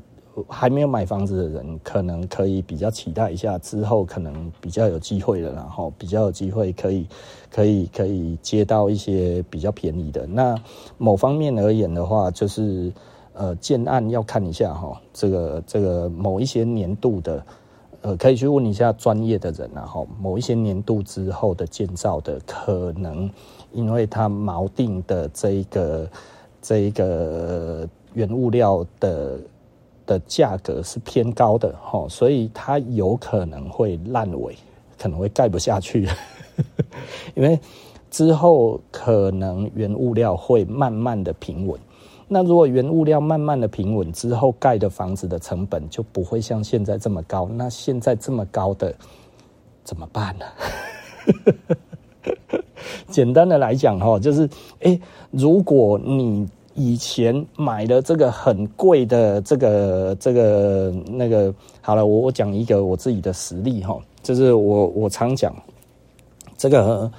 还没有买房子的人，可能可以比较期待一下，之后可能比较有机会了，然后比较有机会可以可以可以接到一些比较便宜的。那某方面而言的话，就是呃建案要看一下哈，这个这个某一些年度的，呃可以去问一下专业的人，然后某一些年度之后的建造的，可能因为它锚定的这一个这一个原物料的。的价格是偏高的哈，所以它有可能会烂尾，可能会盖不下去，因为之后可能原物料会慢慢的平稳。那如果原物料慢慢的平稳之后，盖的房子的成本就不会像现在这么高。那现在这么高的怎么办呢？简单的来讲哈，就是诶，如果你以前买了这个很贵的这个这个那个，好了，我我讲一个我自己的实例哈，就是我我常讲这个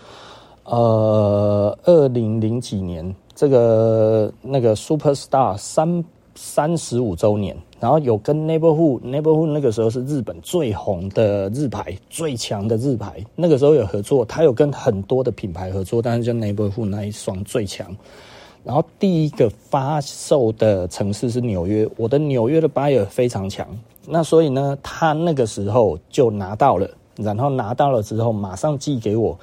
呃，二零零几年这个那个 Superstar 三三十五周年，然后有跟 Neighborhood Neighborhood 那个时候是日本最红的日牌，最强的日牌，那个时候有合作，他有跟很多的品牌合作，但是就 Neighborhood 那一双最强。然后第一个发售的城市是纽约，我的纽约的 buyer 非常强，那所以呢，他那个时候就拿到了，然后拿到了之后马上寄给我，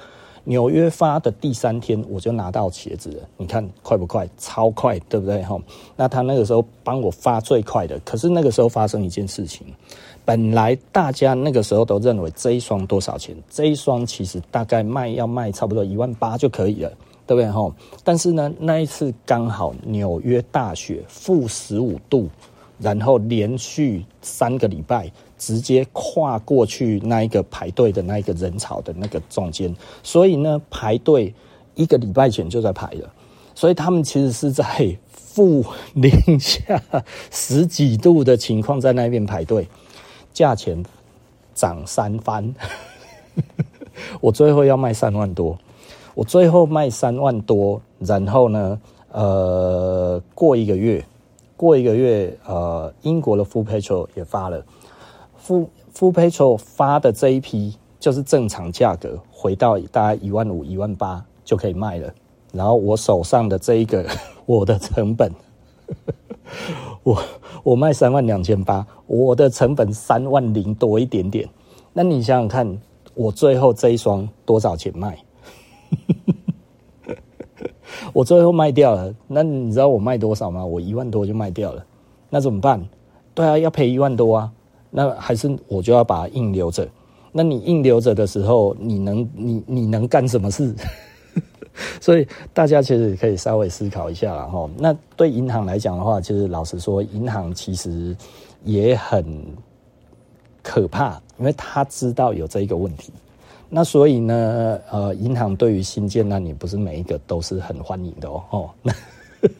纽约发的第三天我就拿到鞋子了，你看快不快？超快，对不对？哈，那他那个时候帮我发最快的，可是那个时候发生一件事情，本来大家那个时候都认为这一双多少钱？这一双其实大概卖要卖差不多一万八就可以了。对不对哈？但是呢，那一次刚好纽约大雪，负十五度，然后连续三个礼拜直接跨过去那一个排队的那一个人潮的那个中间，所以呢，排队一个礼拜前就在排了，所以他们其实是在负零下十几度的情况在那边排队，价钱涨三番，我最后要卖三万多。我最后卖三万多，然后呢，呃，过一个月，过一个月，呃，英国的 Full Petrol 也发了，Full Full Petrol 发的这一批就是正常价格，回到大概一万五、一万八就可以卖了。然后我手上的这一个，我的成本，我我卖三万两千八，我的成本三万零多一点点。那你想想看，我最后这一双多少钱卖？我最后卖掉了，那你知道我卖多少吗？我一万多就卖掉了，那怎么办？对啊，要赔一万多啊，那还是我就要把它硬留着。那你硬留着的时候，你能你你能干什么事？所以大家其实可以稍微思考一下啦齁。那对银行来讲的话，其实老实说，银行其实也很可怕，因为他知道有这一个问题。那所以呢，呃，银行对于新建，那你不是每一个都是很欢迎的哦。哦，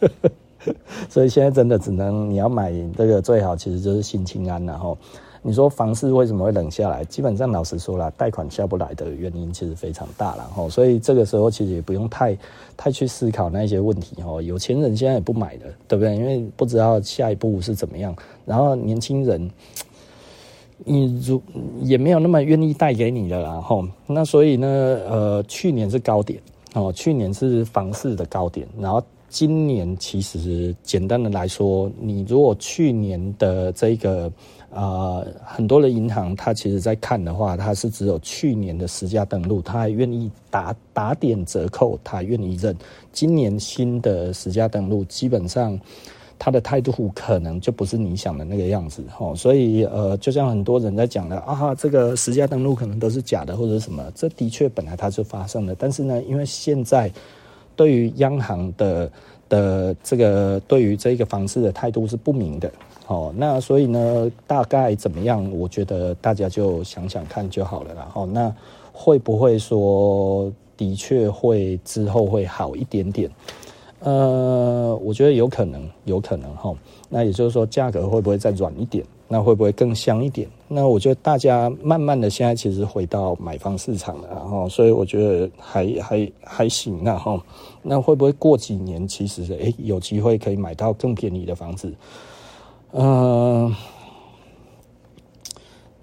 所以现在真的只能你要买这个最好，其实就是新青安。然后你说房市为什么会冷下来？基本上老实说啦，贷款下不来的原因其实非常大了。哈，所以这个时候其实也不用太太去思考那些问题。哈，有钱人现在也不买了，对不对？因为不知道下一步是怎么样。然后年轻人。你如也没有那么愿意贷给你的啦，吼，那所以呢，呃，去年是高点，哦，去年是房市的高点，然后今年其实简单的来说，你如果去年的这个，呃，很多的银行它其实在看的话，它是只有去年的实价登录，它还愿意打打点折扣，它愿意认，今年新的实价登录基本上。他的态度可能就不是你想的那个样子，吼，所以呃，就像很多人在讲的啊，这个实价登录可能都是假的或者什么，这的确本来它就发生了，但是呢，因为现在对于央行的的这个对于这个房市的态度是不明的，哦，那所以呢，大概怎么样？我觉得大家就想想看就好了啦，吼，那会不会说的确会之后会好一点点？呃，我觉得有可能，有可能哈。那也就是说，价格会不会再软一点？那会不会更香一点？那我觉得大家慢慢的现在其实回到买方市场了哈，所以我觉得还还还行啊哈。那会不会过几年，其实诶有机会可以买到更便宜的房子？嗯、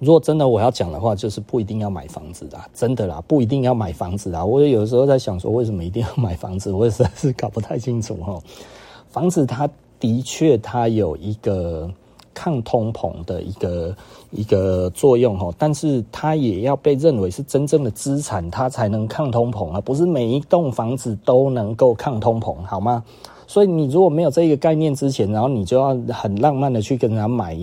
如果真的我要讲的话，就是不一定要买房子啦，真的啦，不一定要买房子啦。我有的时候在想说，为什么一定要买房子？我也实在是 搞不太清楚哈。房子它的确它有一个抗通膨的一个一个作用哈，但是它也要被认为是真正的资产，它才能抗通膨啊，不是每一栋房子都能够抗通膨，好吗？所以你如果没有这个概念之前，然后你就要很浪漫的去跟人家买，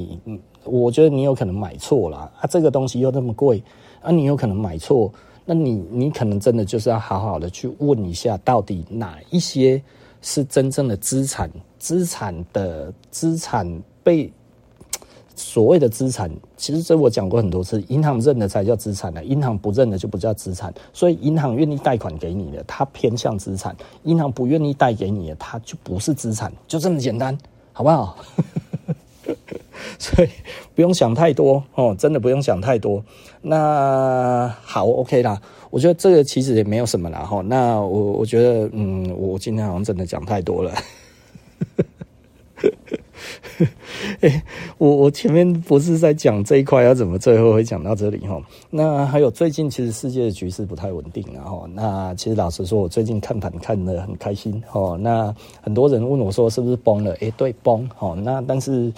我觉得你有可能买错了啊！这个东西又那么贵啊，你有可能买错，那你你可能真的就是要好好的去问一下，到底哪一些是真正的资产？资产的资产被。所谓的资产，其实这我讲过很多次，银行认的才叫资产呢，银行不认的就不叫资产。所以银行愿意贷款给你的，它偏向资产；银行不愿意贷给你的，它就不是资产，就这么简单，好不好？所以不用想太多哦，真的不用想太多。那好，OK 啦，我觉得这个其实也没有什么啦哈。那我我觉得，嗯，我今天好像真的讲太多了。欸、我我前面不是在讲这一块，要怎么最后会讲到这里哈？那还有最近其实世界的局势不太稳定，然后那其实老实说，我最近看盘看得很开心哦。那很多人问我说是不是崩了？哎、对，崩哦。那但是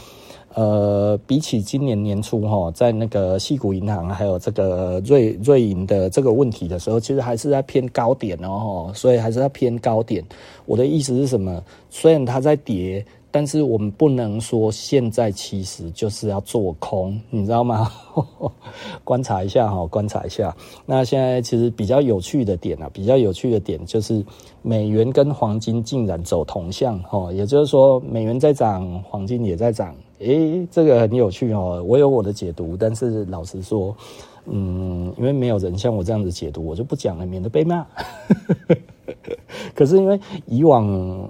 呃，比起今年年初哈，在那个矽谷银行还有这个瑞瑞银的这个问题的时候，其实还是在偏高点哦，所以还是在偏高点。我的意思是什么？虽然它在跌。但是我们不能说现在其实就是要做空，你知道吗？观察一下哈，观察一下。那现在其实比较有趣的点啊，比较有趣的点就是美元跟黄金竟然走同向哈，也就是说美元在涨，黄金也在涨。诶，这个很有趣哦。我有我的解读，但是老实说，嗯，因为没有人像我这样子解读，我就不讲了，免得被骂。可是因为以往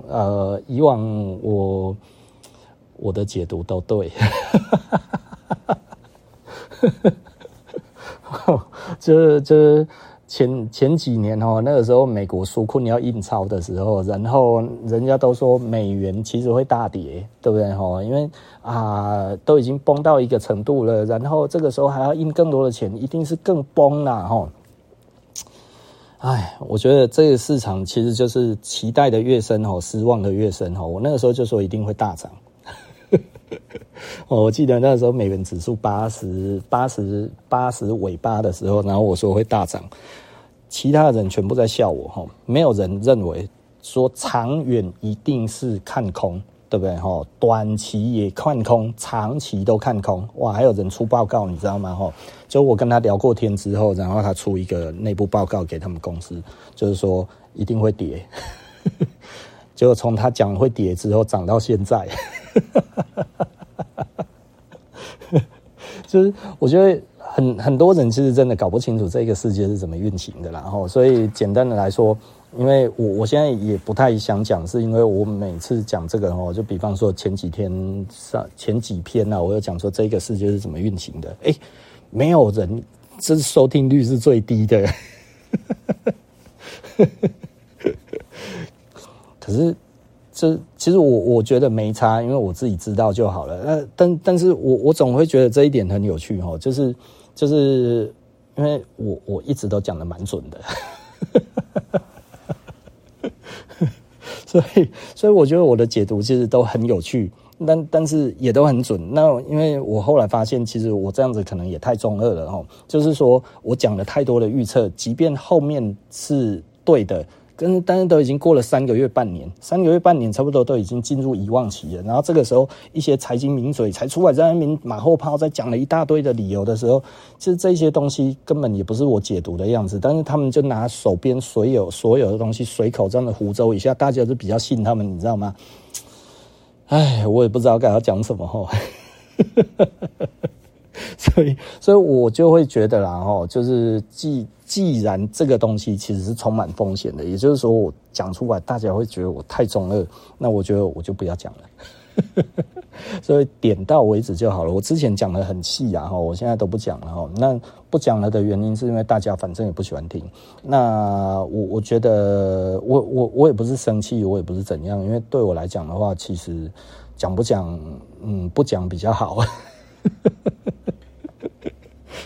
呃以往我我的解读都对，就是就是前前几年哦，那个时候美国纾困要印钞的时候，然后人家都说美元其实会大跌，对不对哈？因为啊都已经崩到一个程度了，然后这个时候还要印更多的钱，一定是更崩了哈。哎，我觉得这个市场其实就是期待的越深哦，失望的越深哦。我那个时候就说一定会大涨。我记得那时候美元指数八十八十八十尾巴的时候，然后我说会大涨，其他的人全部在笑我哈，没有人认为说长远一定是看空。对不对？哈，短期也看空，长期都看空。哇，还有人出报告，你知道吗？哈，就我跟他聊过天之后，然后他出一个内部报告给他们公司，就是说一定会跌。结果从他讲会跌之后，涨到现在。就是我觉得很很多人其实真的搞不清楚这个世界是怎么运行的，然后所以简单的来说。因为我我现在也不太想讲，是因为我每次讲这个哦，就比方说前几天上前几篇呢、啊，我有讲说这个世界是怎么运行的，诶，没有人，这收听率是最低的，可是这其实我我觉得没差，因为我自己知道就好了。那但但是我我总会觉得这一点很有趣哦，就是就是因为我我一直都讲得蛮准的。所以，所以我觉得我的解读其实都很有趣，但但是也都很准。那因为我后来发现，其实我这样子可能也太中二了哦，就是说我讲了太多的预测，即便后面是对的。跟但是都已经过了三个月半年，三个月半年差不多都已经进入遗忘期了。然后这个时候，一些财经名嘴才出来在那边马后炮，在讲了一大堆的理由的时候，其实这些东西根本也不是我解读的样子。但是他们就拿手边所有所有的东西随口这样的胡诌一下，大家就比较信他们，你知道吗？哎，我也不知道该要讲什么哈。所以，所以我就会觉得啦，哈，就是既既然这个东西其实是充满风险的，也就是说，我讲出来大家会觉得我太中二，那我觉得我就不要讲了。所以点到为止就好了。我之前讲得很细啊，哈，我现在都不讲了哈。那不讲了的原因是因为大家反正也不喜欢听。那我我觉得我我我也不是生气，我也不是怎样，因为对我来讲的话，其实讲不讲，嗯，不讲比较好。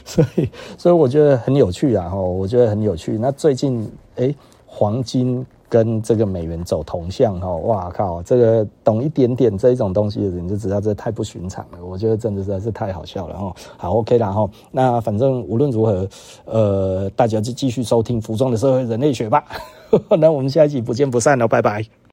所以所以我觉得很有趣啊，哈，我觉得很有趣。那最近哎、黄金。跟这个美元走同向哈，哇靠！这个懂一点点这一种东西的人就知道这太不寻常了。我觉得真的实在是太好笑了哈。好，OK 了哈。那反正无论如何，呃，大家就继续收听《服装的社会人类学》吧。那我们下一集不见不散了，拜拜。